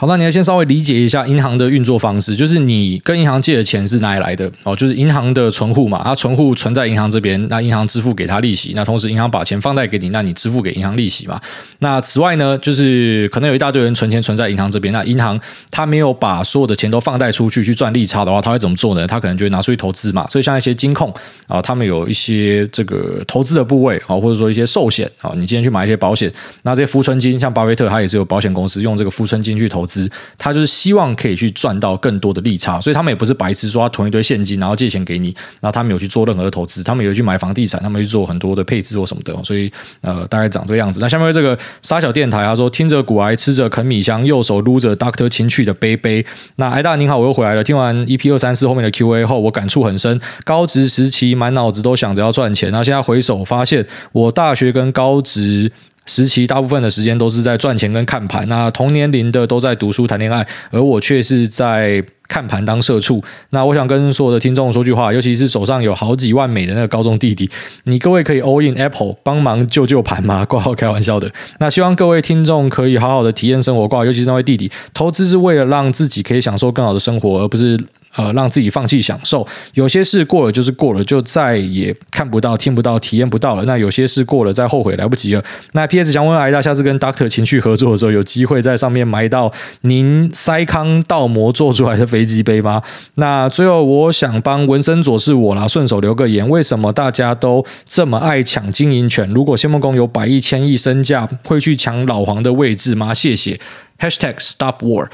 好，那你要先稍微理解一下银行的运作方式，就是你跟银行借的钱是哪里来的哦？就是银行的存户嘛，它存户存在银行这边，那银行支付给他利息，那同时银行把钱放贷给你，那你支付给银行利息嘛。那此外呢，就是可能有一大堆人存钱存在银行这边，那银行他没有把所有的钱都放贷出去去赚利差的话，他会怎么做呢？他可能就会拿出去投资嘛。所以像一些金控啊，他们有一些这个投资的部位啊，或者说一些寿险啊，你今天去买一些保险，那这些浮存金，像巴菲特他也是有保险公司用这个浮存金去投资。他就是希望可以去赚到更多的利差，所以他们也不是白痴，说他囤一堆现金，然后借钱给你，然后他们有去做任何的投资，他们有去买房地产，他们去做很多的配置或什么的，所以呃，大概长这个样子。那下面这个沙小电台他说，听着古癌，吃着啃米香，右手撸着 Doctor 情趣的杯杯。那癌大您好，我又回来了。听完 EP 二三四后面的 QA 后，我感触很深。高职时期满脑子都想着要赚钱，那现在回首发现，我大学跟高职。时期大部分的时间都是在赚钱跟看盘，那同年龄的都在读书谈恋爱，而我却是在看盘当社畜。那我想跟所有的听众说句话，尤其是手上有好几万美的那个高中弟弟，你各位可以 all in Apple 帮忙救救盘吗？挂号开玩笑的。那希望各位听众可以好好的体验生活，挂号，尤其是那位弟弟，投资是为了让自己可以享受更好的生活，而不是。呃，让自己放弃享受，有些事过了就是过了，就再也看不到、听不到、体验不到了。那有些事过了，再后悔来不及了。那 PS 想问艾大，下次跟 Doctor 情趣合作的时候，有机会在上面买到您塞康倒模做出来的飞机杯吗？那最后，我想帮文森佐是我啦，顺手留个言：为什么大家都这么爱抢经营权？如果谢孟恭有百亿、千亿身价，会去抢老黄的位置吗？谢谢。Hashtag Stop War。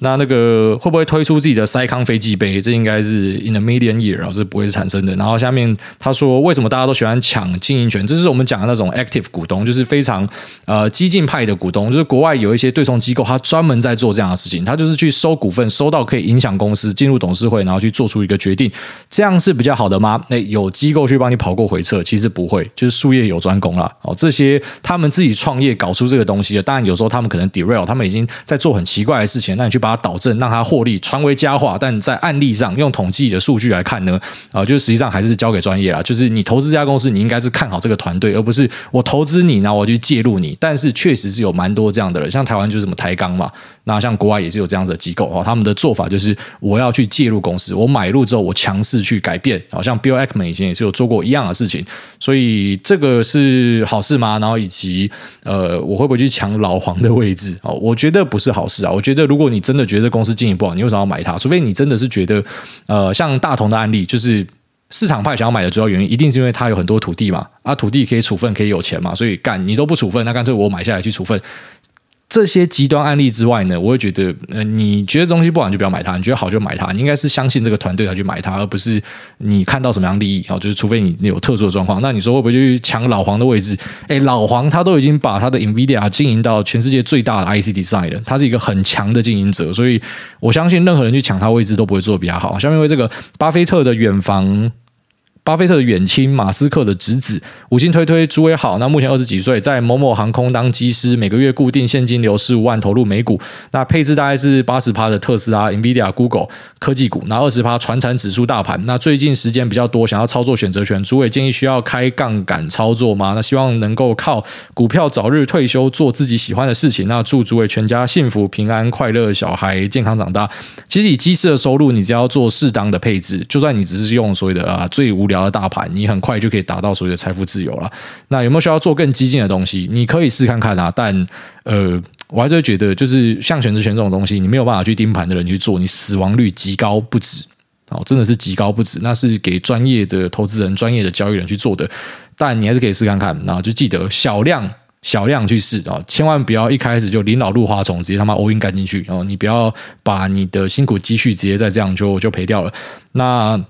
那那个会不会推出自己的塞康飞机杯？这应该是 in a million year，是不会产生的。然后下面他说，为什么大家都喜欢抢经营权？这是我们讲的那种 active 股东，就是非常呃激进派的股东。就是国外有一些对冲机构，他专门在做这样的事情，他就是去收股份，收到可以影响公司，进入董事会，然后去做出一个决定。这样是比较好的吗？那有机构去帮你跑过回测，其实不会，就是术业有专攻啦。哦，这些他们自己创业搞出这个东西的，当然有时候他们可能 derail，他们已经在做很奇怪的事情，那你去把把它导正，让它获利，传为佳话。但在案例上，用统计的数据来看呢，啊、呃，就实际上还是交给专业啦。就是你投资这家公司，你应该是看好这个团队，而不是我投资你，然后我去介入你。但是确实是有蛮多这样的人，像台湾就是什么台钢嘛，那像国外也是有这样子的机构哦。他们的做法就是我要去介入公司，我买入之后，我强势去改变。好像 Bill Ackman 以前也是有做过一样的事情，所以这个是好事吗？然后以及呃，我会不会去抢老黄的位置？哦，我觉得不是好事啊。我觉得如果你真真的觉得公司经营不好，你为什么要买它？除非你真的是觉得，呃，像大同的案例，就是市场派想要买的主要原因，一定是因为它有很多土地嘛，啊，土地可以处分，可以有钱嘛，所以干你都不处分，那干脆我买下来去处分。这些极端案例之外呢，我会觉得，呃，你觉得东西不好就不要买它，你觉得好就买它。你应该是相信这个团队才去买它，而不是你看到什么样利益啊，就是除非你有特殊的状况。那你说会不会去抢老黄的位置？诶，老黄他都已经把他的 NVIDIA 经营到全世界最大的 IC Design 了，他是一个很强的经营者，所以我相信任何人去抢他位置都不会做得比较好。下面为这个巴菲特的远房。巴菲特的远亲，马斯克的侄子，五星推推，诸位好。那目前二十几岁，在某某航空当机师，每个月固定现金流十五万投入美股。那配置大概是八十趴的特斯拉、NVIDIA、Google 科技股，那二十趴传产指数大盘。那最近时间比较多，想要操作选择权，诸位建议需要开杠杆操作吗？那希望能够靠股票早日退休，做自己喜欢的事情。那祝诸位全家幸福平安快乐，小孩健康长大。其实以机师的收入，你只要做适当的配置，就算你只是用所谓的啊最无聊。的大盘，你很快就可以达到所谓的财富自由了。那有没有需要做更激进的东西？你可以试看看啊。但呃，我还是会觉得，就是像选择权这种东西，你没有办法去盯盘的人去做，你死亡率极高不止。哦，真的是极高不止，那是给专业的投资人、专业的交易人去做的。但你还是可以试看看，然后就记得小量、小量去试啊，千万不要一开始就临老入花丛，直接他妈 all in 干进去哦，你不要把你的辛苦积蓄直接再这样就就赔掉了。那。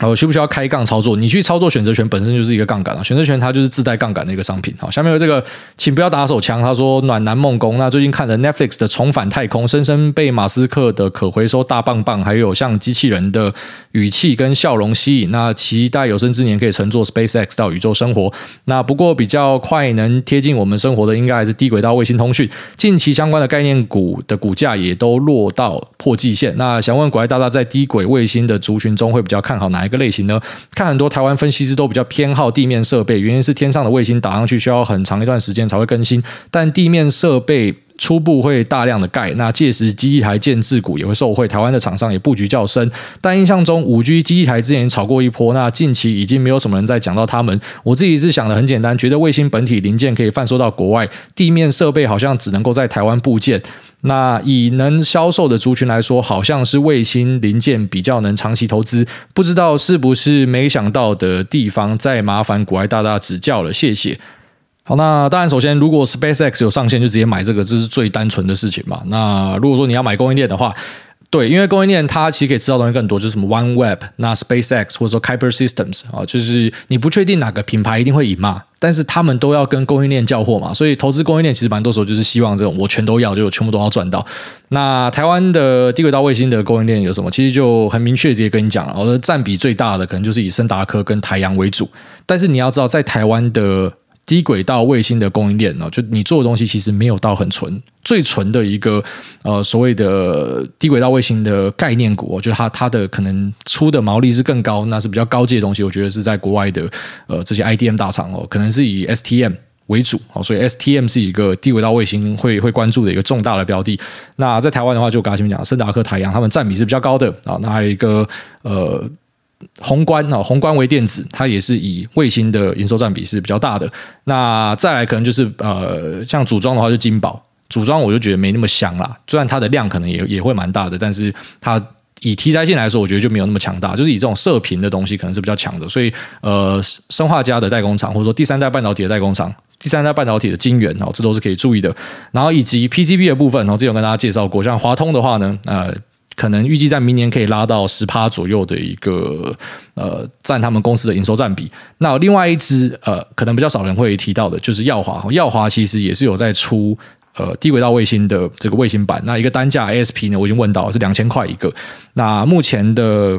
哦，需不需要开杠操作？你去操作选择权本身就是一个杠杆啊，选择权它就是自带杠杆的一个商品。好，下面有这个，请不要打手枪。他说暖男梦工，那最近看了 Netflix 的重返太空，深深被马斯克的可回收大棒棒，还有像机器人的语气跟笑容吸引。那期待有生之年可以乘坐 SpaceX 到宇宙生活。那不过比较快能贴近我们生活的，应该还是低轨道卫星通讯。近期相关的概念股的股价也都落到破季线。那想问股癌大大，在低轨卫星的族群中，会比较看好哪一一个类型呢？看很多台湾分析师都比较偏好地面设备，原因是天上的卫星打上去需要很长一段时间才会更新，但地面设备初步会大量的盖，那届时基地台建制股也会受惠，台湾的厂商也布局较深。但印象中五 G 基地台之前炒过一波，那近期已经没有什么人在讲到他们。我自己是想的很简单，觉得卫星本体零件可以贩售到国外，地面设备好像只能够在台湾部件。那以能销售的族群来说，好像是卫星零件比较能长期投资，不知道是不是没想到的地方，再麻烦股癌大大指教了，谢谢。好，那当然，首先如果 SpaceX 有上线，就直接买这个，这是最单纯的事情嘛。那如果说你要买供应链的话，对，因为供应链它其实可以吃到东西更多，就是什么 OneWeb、那 SpaceX 或者说 Kuiper Systems 啊，就是你不确定哪个品牌一定会赢嘛，但是他们都要跟供应链交货嘛，所以投资供应链其实蛮多时候就是希望这种我全都要，就全部都要赚到。那台湾的低轨道卫星的供应链有什么？其实就很明确直接跟你讲了，我的占比最大的可能就是以森达科跟台阳为主，但是你要知道，在台湾的。低轨道卫星的供应链呢，就你做的东西其实没有到很纯，最纯的一个呃所谓的低轨道卫星的概念股，我觉得它它的可能出的毛利是更高，那是比较高阶的东西。我觉得是在国外的呃这些 IDM 大厂哦，可能是以 STM 为主哦，所以 STM 是一个低轨道卫星会会关注的一个重大的标的。那在台湾的话，就刚才前面讲，升达科、台阳他们占比是比较高的啊。那还有一个呃。宏观啊，宏观微电子，它也是以卫星的营收占比是比较大的。那再来可能就是呃，像组装的话，就金宝组装，我就觉得没那么香啦。虽然它的量可能也也会蛮大的，但是它以题材性来说，我觉得就没有那么强大。就是以这种射频的东西，可能是比较强的。所以呃，生化家的代工厂，或者说第三代半导体的代工厂，第三代半导体的晶圆哦，这都是可以注意的。然后以及 PCB 的部分，然后之前有跟大家介绍过，像华通的话呢，呃。可能预计在明年可以拉到十趴左右的一个呃占他们公司的营收占比。那另外一支呃可能比较少人会提到的，就是耀华。耀华其实也是有在出呃低轨道卫星的这个卫星版。那一个单价 ASP 呢，我已经问到是两千块一个。那目前的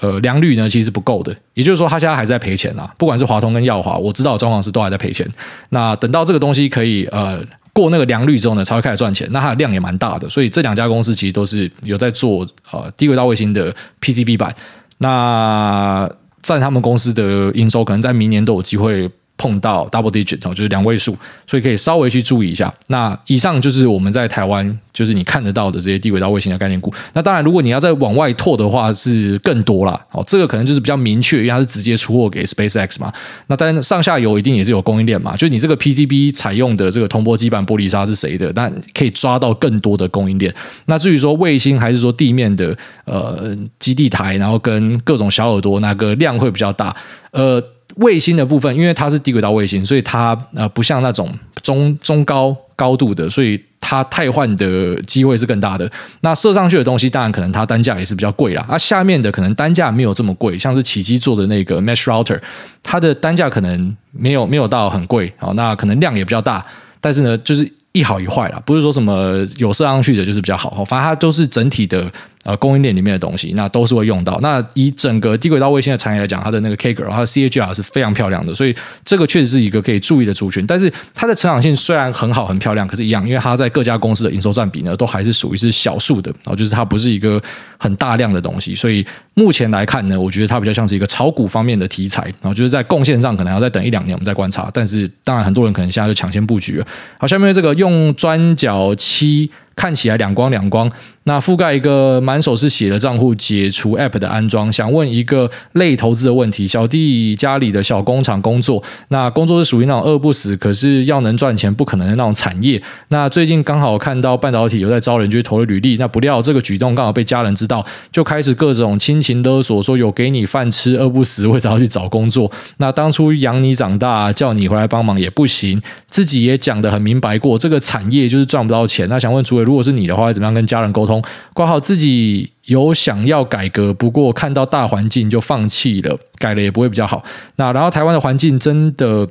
呃良率呢，其实是不够的。也就是说，他现在还在赔钱啊。不管是华通跟耀华，我知道的状况是都还在赔钱。那等到这个东西可以呃。过那个良率之后呢，才会开始赚钱。那它的量也蛮大的，所以这两家公司其实都是有在做呃低轨道卫星的 PCB 板。那在他们公司的营收，可能在明年都有机会。碰到 double digit 哦，就是两位数，所以可以稍微去注意一下。那以上就是我们在台湾，就是你看得到的这些低轨道卫星的概念股。那当然，如果你要再往外拓的话，是更多啦。哦，这个可能就是比较明确，因为它是直接出货给 SpaceX 嘛。那当然上下游一定也是有供应链嘛。就你这个 PCB 采用的这个铜箔基板玻璃纱是谁的？那可以抓到更多的供应链。那至于说卫星还是说地面的呃基地台，然后跟各种小耳朵，那个量会比较大？呃。卫星的部分，因为它是低轨道卫星，所以它呃不像那种中中高高度的，所以它汰换的机会是更大的。那射上去的东西，当然可能它单价也是比较贵啦。啊，下面的可能单价没有这么贵，像是启碁做的那个 Mesh Router，它的单价可能没有没有到很贵，哦，那可能量也比较大，但是呢，就是一好一坏啦，不是说什么有射上去的就是比较好，反正它都是整体的。呃，供应链里面的东西，那都是会用到。那以整个低轨道卫星的产业来讲，它的那个 CAGR，它的 CAGR 是非常漂亮的，所以这个确实是一个可以注意的族群。但是它的成长性虽然很好、很漂亮，可是，一样，因为它在各家公司的营收占比呢，都还是属于是小数的，然后就是它不是一个很大量的东西。所以目前来看呢，我觉得它比较像是一个炒股方面的题材，然后就是在贡献上可能要再等一两年，我们再观察。但是当然，很多人可能现在就抢先布局了。好，下面这个用砖角漆。看起来两光两光。那覆盖一个满手是血的账户，解除 App 的安装。想问一个类投资的问题：小弟家里的小工厂工作，那工作是属于那种饿不死，可是要能赚钱不可能的那种产业。那最近刚好看到半导体有在招人，就投了履历。那不料这个举动刚好被家人知道，就开始各种亲情勒索，说有给你饭吃，饿不死，为啥要去找工作？那当初养你长大，叫你回来帮忙也不行，自己也讲得很明白过，这个产业就是赚不到钱。那想问主委，如果是你的话，怎么样跟家人沟通？挂号自己有想要改革，不过看到大环境就放弃了，改了也不会比较好。那然后台湾的环境真的。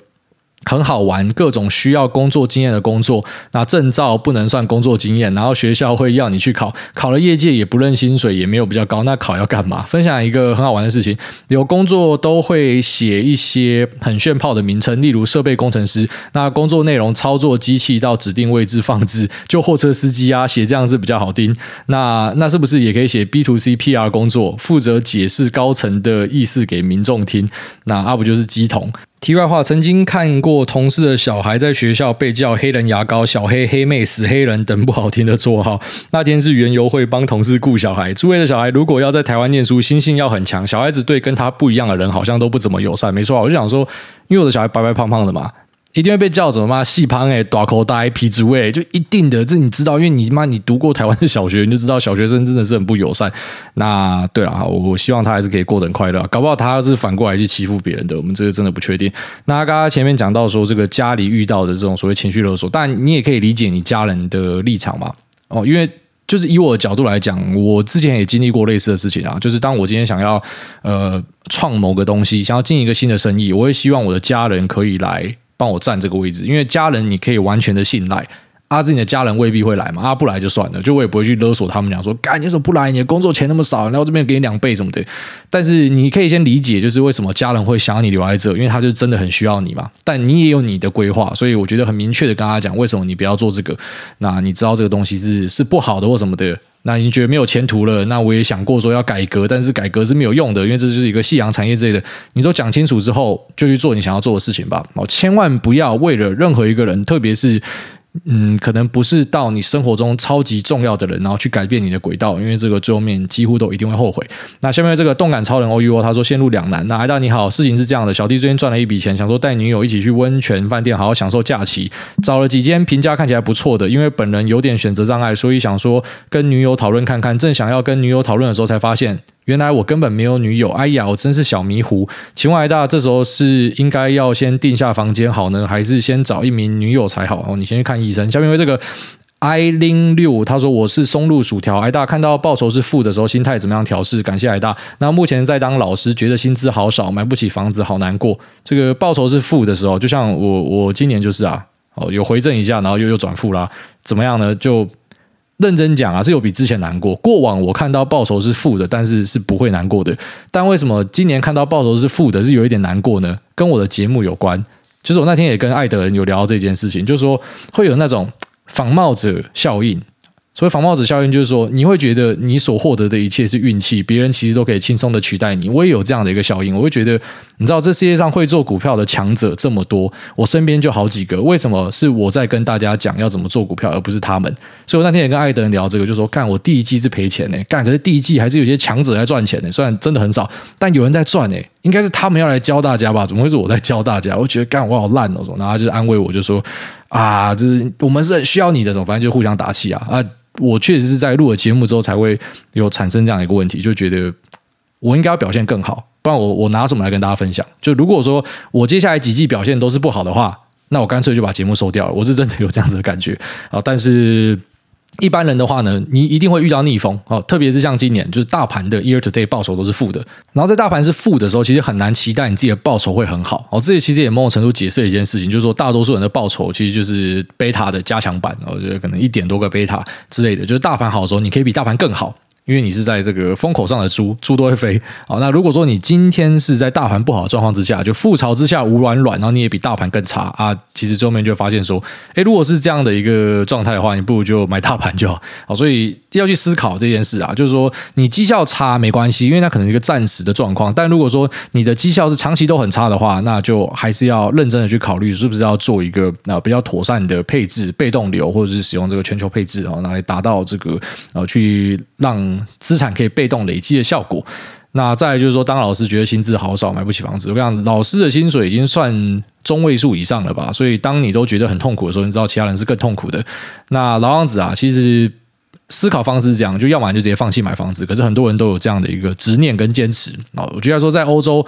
很好玩，各种需要工作经验的工作，那证照不能算工作经验，然后学校会要你去考，考了业界也不认薪水，也没有比较高，那考要干嘛？分享一个很好玩的事情，有工作都会写一些很炫炮的名称，例如设备工程师，那工作内容操作机器到指定位置放置，就货车司机啊，写这样子比较好听。那那是不是也可以写 B to C PR 工作，负责解释高层的意思给民众听？那阿、啊、不就是乩童？题外话，曾经看过同事的小孩在学校被叫“黑人牙膏”、“小黑”、“黑妹”、“死黑人”等不好听的绰号。那天是园游会帮同事顾小孩，诸位的小孩如果要在台湾念书，心性要很强。小孩子对跟他不一样的人好像都不怎么友善。没错，我就想说，因为我的小孩白白胖胖的嘛。一定会被叫什么吗？细胖哎，大口大皮猪哎，就一定的，这你知道，因为你妈你读过台湾的小学，你就知道小学生真的是很不友善。那对了，我我希望他还是可以过得很快乐，搞不好他是反过来去欺负别人的，我们这个真的不确定。那刚刚前面讲到说，这个家里遇到的这种所谓情绪勒索，但你也可以理解你家人的立场嘛。哦，因为就是以我的角度来讲，我之前也经历过类似的事情啊，就是当我今天想要呃创某个东西，想要进一个新的生意，我会希望我的家人可以来。帮我占这个位置，因为家人你可以完全的信赖。阿志，你的家人未必会来嘛？阿不来就算了，就我也不会去勒索他们俩说，干你怎么不来？你的工作钱那么少，然后这边给你两倍什么的。但是你可以先理解，就是为什么家人会想要你留在这，因为他就真的很需要你嘛。但你也有你的规划，所以我觉得很明确的跟他讲，为什么你不要做这个？那你知道这个东西是是不好的或什么的？那你觉得没有前途了？那我也想过说要改革，但是改革是没有用的，因为这就是一个夕阳产业之类的。你都讲清楚之后，就去做你想要做的事情吧。哦，千万不要为了任何一个人，特别是。嗯，可能不是到你生活中超级重要的人，然后去改变你的轨道，因为这个最后面几乎都一定会后悔。那下面这个动感超人 OUO 他说陷入两难。那艾大你好，事情是这样的，小弟最近赚了一笔钱，想说带女友一起去温泉饭店好好享受假期，找了几间评价看起来不错的，因为本人有点选择障碍，所以想说跟女友讨论看看。正想要跟女友讨论的时候，才发现。原来我根本没有女友，哎呀，我真是小迷糊。请问艾大，这时候是应该要先定下房间好呢，还是先找一名女友才好？哦，你先去看医生。下面为这个 i 零六，他说我是松露薯条。艾大看到报酬是负的时候，心态怎么样调试？感谢艾大。那目前在当老师，觉得薪资好少，买不起房子，好难过。这个报酬是负的时候，就像我，我今年就是啊，哦，有回正一下，然后又又转负啦，怎么样呢？就。认真讲啊，是有比之前难过。过往我看到报酬是负的，但是是不会难过的。但为什么今年看到报酬是负的，是有一点难过呢？跟我的节目有关。就是我那天也跟艾德人有聊到这件事情，就是说会有那种仿冒者效应。所以，防帽子效应就是说，你会觉得你所获得的一切是运气，别人其实都可以轻松的取代你。我也有这样的一个效应，我会觉得，你知道，这世界上会做股票的强者这么多，我身边就好几个，为什么是我在跟大家讲要怎么做股票，而不是他们？所以我那天也跟艾德人聊这个，就说，干，我第一季是赔钱呢，干，可是第一季还是有些强者在赚钱呢，虽然真的很少，但有人在赚呢，应该是他们要来教大家吧？怎么会是我在教大家？我觉得干，我好烂哦，然后他就安慰我，就说，啊，就是我们是需要你的，什么？反正就互相打气啊，啊。我确实是在录了节目之后才会有产生这样一个问题，就觉得我应该要表现更好，不然我我拿什么来跟大家分享？就如果说我接下来几季表现都是不好的话，那我干脆就把节目收掉了。我是真的有这样子的感觉啊，但是。一般人的话呢，你一定会遇到逆风哦，特别是像今年，就是大盘的 year to day 报酬都是负的，然后在大盘是负的时候，其实很难期待你自己的报酬会很好哦。这其实也某种程度解释了一件事情，就是说大多数人的报酬其实就是贝塔的加强版，我觉得可能一点多个贝塔之类的，就是大盘好的时候，你可以比大盘更好。因为你是在这个风口上的猪，猪都会飞。好，那如果说你今天是在大盘不好的状况之下，就覆巢之下无卵卵，然后你也比大盘更差啊，其实最后面就发现说，诶，如果是这样的一个状态的话，你不如就买大盘就好。好，所以要去思考这件事啊，就是说你绩效差没关系，因为那可能是一个暂时的状况。但如果说你的绩效是长期都很差的话，那就还是要认真的去考虑是不是要做一个呃比较妥善的配置，被动流或者是使用这个全球配置啊，来达到这个呃去让资产可以被动累积的效果。那再来就是说，当老师觉得薪资好少，买不起房子。我讲，老师的薪水已经算中位数以上了吧？所以当你都觉得很痛苦的时候，你知道其他人是更痛苦的。那老样子啊，其实思考方式是这样，就要么就直接放弃买房子。可是很多人都有这样的一个执念跟坚持啊。我觉得说在欧洲，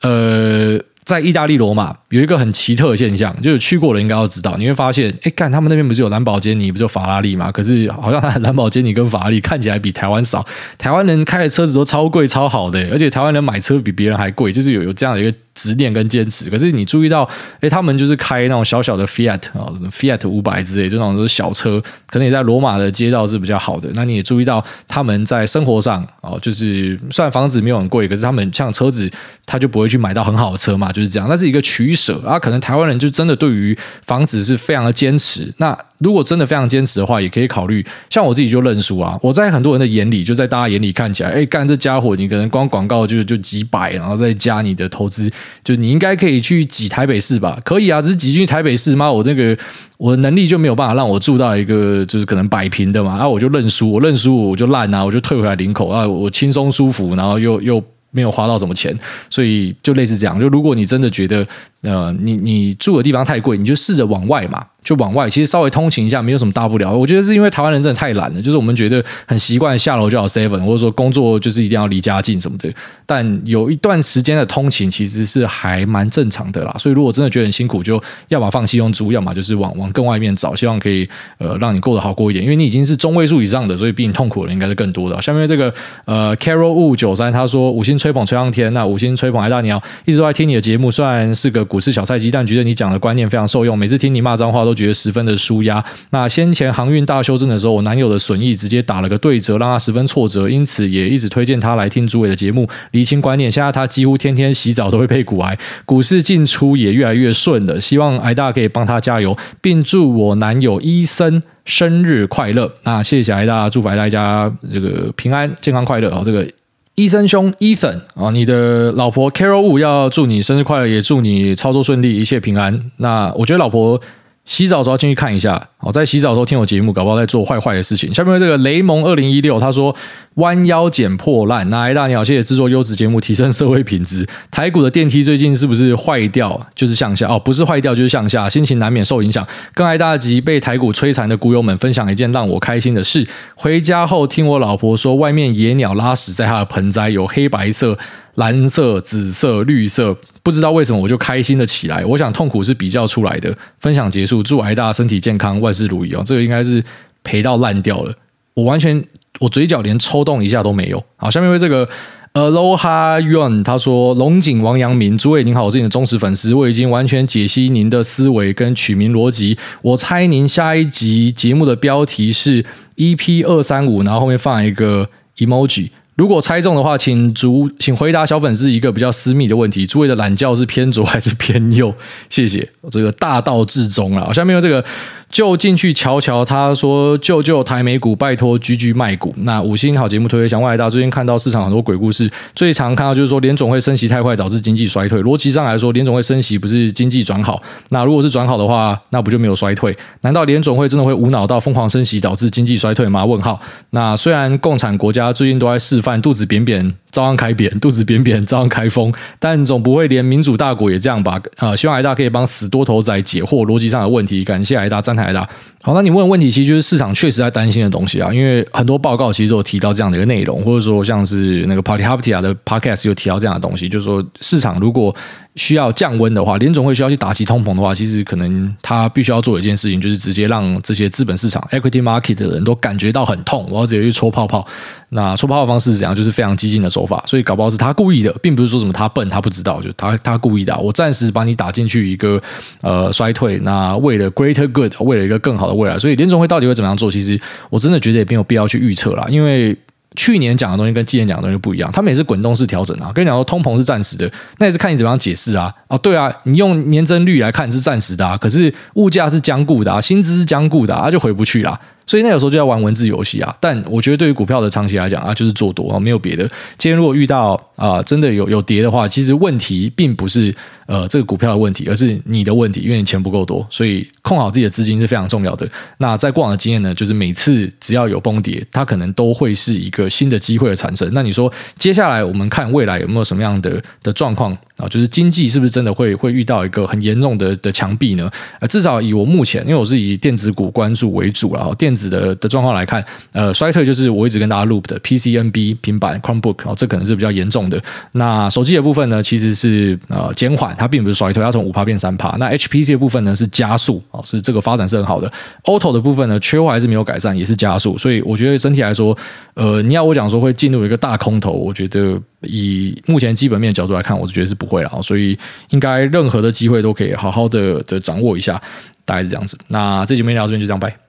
呃。在意大利罗马有一个很奇特的现象，就是去过的应该要知道，你会发现，哎，干他们那边不是有兰博基尼，不是有法拉利吗？可是好像他兰博基尼跟法拉利看起来比台湾少，台湾人开的车子都超贵超好的，而且台湾人买车比别人还贵，就是有有这样的一个。执念跟坚持，可是你注意到，诶，他们就是开那种小小的 Fiat 啊，Fiat 五百之类，这种都是小车，可能也在罗马的街道是比较好的。那你也注意到，他们在生活上哦，就是虽然房子没有很贵，可是他们像车子，他就不会去买到很好的车嘛，就是这样。那是一个取舍啊，可能台湾人就真的对于房子是非常的坚持。那如果真的非常坚持的话，也可以考虑。像我自己就认输啊，我在很多人的眼里，就在大家眼里看起来，诶，干这家伙，你可能光广告就就几百，然后再加你的投资。就你应该可以去挤台北市吧？可以啊，只是挤进去台北市吗？我那个我的能力就没有办法让我住到一个就是可能百平的嘛？啊，我就认输，我认输我就烂啊，我就退回来领口啊，我轻松舒服，然后又又没有花到什么钱，所以就类似这样。就如果你真的觉得呃你你住的地方太贵，你就试着往外嘛。就往外，其实稍微通勤一下没有什么大不了。我觉得是因为台湾人真的太懒了，就是我们觉得很习惯下楼就要 seven，或者说工作就是一定要离家近什么的。但有一段时间的通勤其实是还蛮正常的啦。所以如果真的觉得很辛苦，就要么放弃用租，要么就是往往更外面找，希望可以呃让你过得好过一点。因为你已经是中位数以上的，所以比你痛苦的人应该是更多的。下面这个呃 Carol Wu 九三他说五星吹捧吹上天，那五星吹捧艾大鸟一直都在听你的节目，虽然是个股市小菜鸡，但觉得你讲的观念非常受用。每次听你骂脏话都。都觉得十分的舒压。那先前航运大修正的时候，我男友的损益直接打了个对折，让他十分挫折，因此也一直推荐他来听主委的节目，厘清观念。现在他几乎天天洗澡都会配股癌，股市进出也越来越顺了。希望癌大可以帮他加油，并祝我男友伊森生日快乐。那谢谢癌大，祝福大家这个平安健康快乐啊！这个伊森兄伊森啊，你的老婆 Carol Wu 要祝你生日快乐，也祝你操作顺利，一切平安。那我觉得老婆。洗澡的时候进去看一下，哦，在洗澡的时候听我节目，搞不好在做坏坏的事情。下面这个雷蒙二零一六他说：“弯腰捡破烂，那癌大你好，谢谢制作优质节目，提升社会品质。台股的电梯最近是不是坏掉？就是向下哦，不是坏掉就是向下，心情难免受影响。跟爱大吉被台股摧残的股友们分享一件让我开心的事：回家后听我老婆说，外面野鸟拉屎在她的盆栽，有黑白色。”蓝色、紫色、绿色，不知道为什么我就开心了起来。我想痛苦是比较出来的。分享结束，祝癌大身体健康，万事如意哦。这个应该是赔到烂掉了，我完全我嘴角连抽动一下都没有。好，下面为这个 Aloha Yuan 他说：“龙井王阳明，诸位您好，我是你的忠实粉丝，我已经完全解析您的思维跟取名逻辑。我猜您下一集节目的标题是 EP 二三五，然后后面放一个 emoji。”如果猜中的话，请主请回答小粉丝一个比较私密的问题：诸位的懒觉是偏左还是偏右？谢谢，这个大道至中了。下面有这个。就进去瞧瞧。他说：“舅舅台美股，拜托居居卖股。”那五星好节目推推，想问癌大，最近看到市场很多鬼故事，最常看到就是说联总会升息太快导致经济衰退。逻辑上来说，联总会升息不是经济转好？那如果是转好的话，那不就没有衰退？难道联总会真的会无脑到疯狂升息导致经济衰退吗？问号。那虽然共产国家最近都在示范肚子扁扁。照样开扁，肚子扁扁，照样开疯，但总不会连民主大国也这样吧？啊、呃，希望癌大可以帮死多头仔解惑逻辑上的问题，感谢癌大，赞叹癌大。好，那你问的问题其实就是市场确实在担心的东西啊，因为很多报告其实都有提到这样的一个内容，或者说像是那个 Party Haptia 的 Podcast 有提到这样的东西，就是说市场如果需要降温的话，联总会需要去打击通膨的话，其实可能他必须要做一件事情，就是直接让这些资本市场 Equity Market 的人都感觉到很痛，我要直接去戳泡泡。那戳泡泡方式是怎样？就是非常激进的手法，所以搞不好是他故意的，并不是说什么他笨，他不知道，就他他故意的。我暂时把你打进去一个呃衰退，那为了 Greater Good，为了一个更好的未来，所以联总会到底会怎么样做？其实我真的觉得也没有必要去预测啦，因为去年讲的东西跟今年讲的东西不一样，他们也是滚动式调整啊。跟你讲说通膨是暂时的，那也是看你怎么样解释啊。哦，对啊，你用年增率来看是暂时的啊，可是物价是僵固的啊，薪资是僵固的啊，就回不去啦。所以那有时候就要玩文字游戏啊，但我觉得对于股票的长期来讲啊，就是做多啊，没有别的。今天如果遇到啊、真的有有跌的话，其实问题并不是呃这个股票的问题，而是你的问题，因为你钱不够多。所以控好自己的资金是非常重要的。那在过往的经验呢，就是每次只要有崩跌，它可能都会是一个新的机会的产生。那你说接下来我们看未来有没有什么样的的状况啊？就是经济是不是真的会会遇到一个很严重的的墙壁呢？呃，至少以我目前，因为我是以电子股关注为主，然后电子的的状况来看，呃，衰退就是我一直跟大家 loop 的 PCNB 平板 Chromebook 哦，这可能是比较严重的。那手机的部分呢，其实是呃减缓，它并不是衰退，它从五趴变三趴。那 HPC 的部分呢是加速哦，是这个发展是很好的。Auto 的部分呢，缺货还是没有改善，也是加速。所以我觉得整体来说，呃，你要我讲说会进入一个大空头，我觉得以目前基本面角度来看，我是觉得是不会了。所以应该任何的机会都可以好好的的掌握一下，大概是这样子。那这节目聊到这边就这样拜。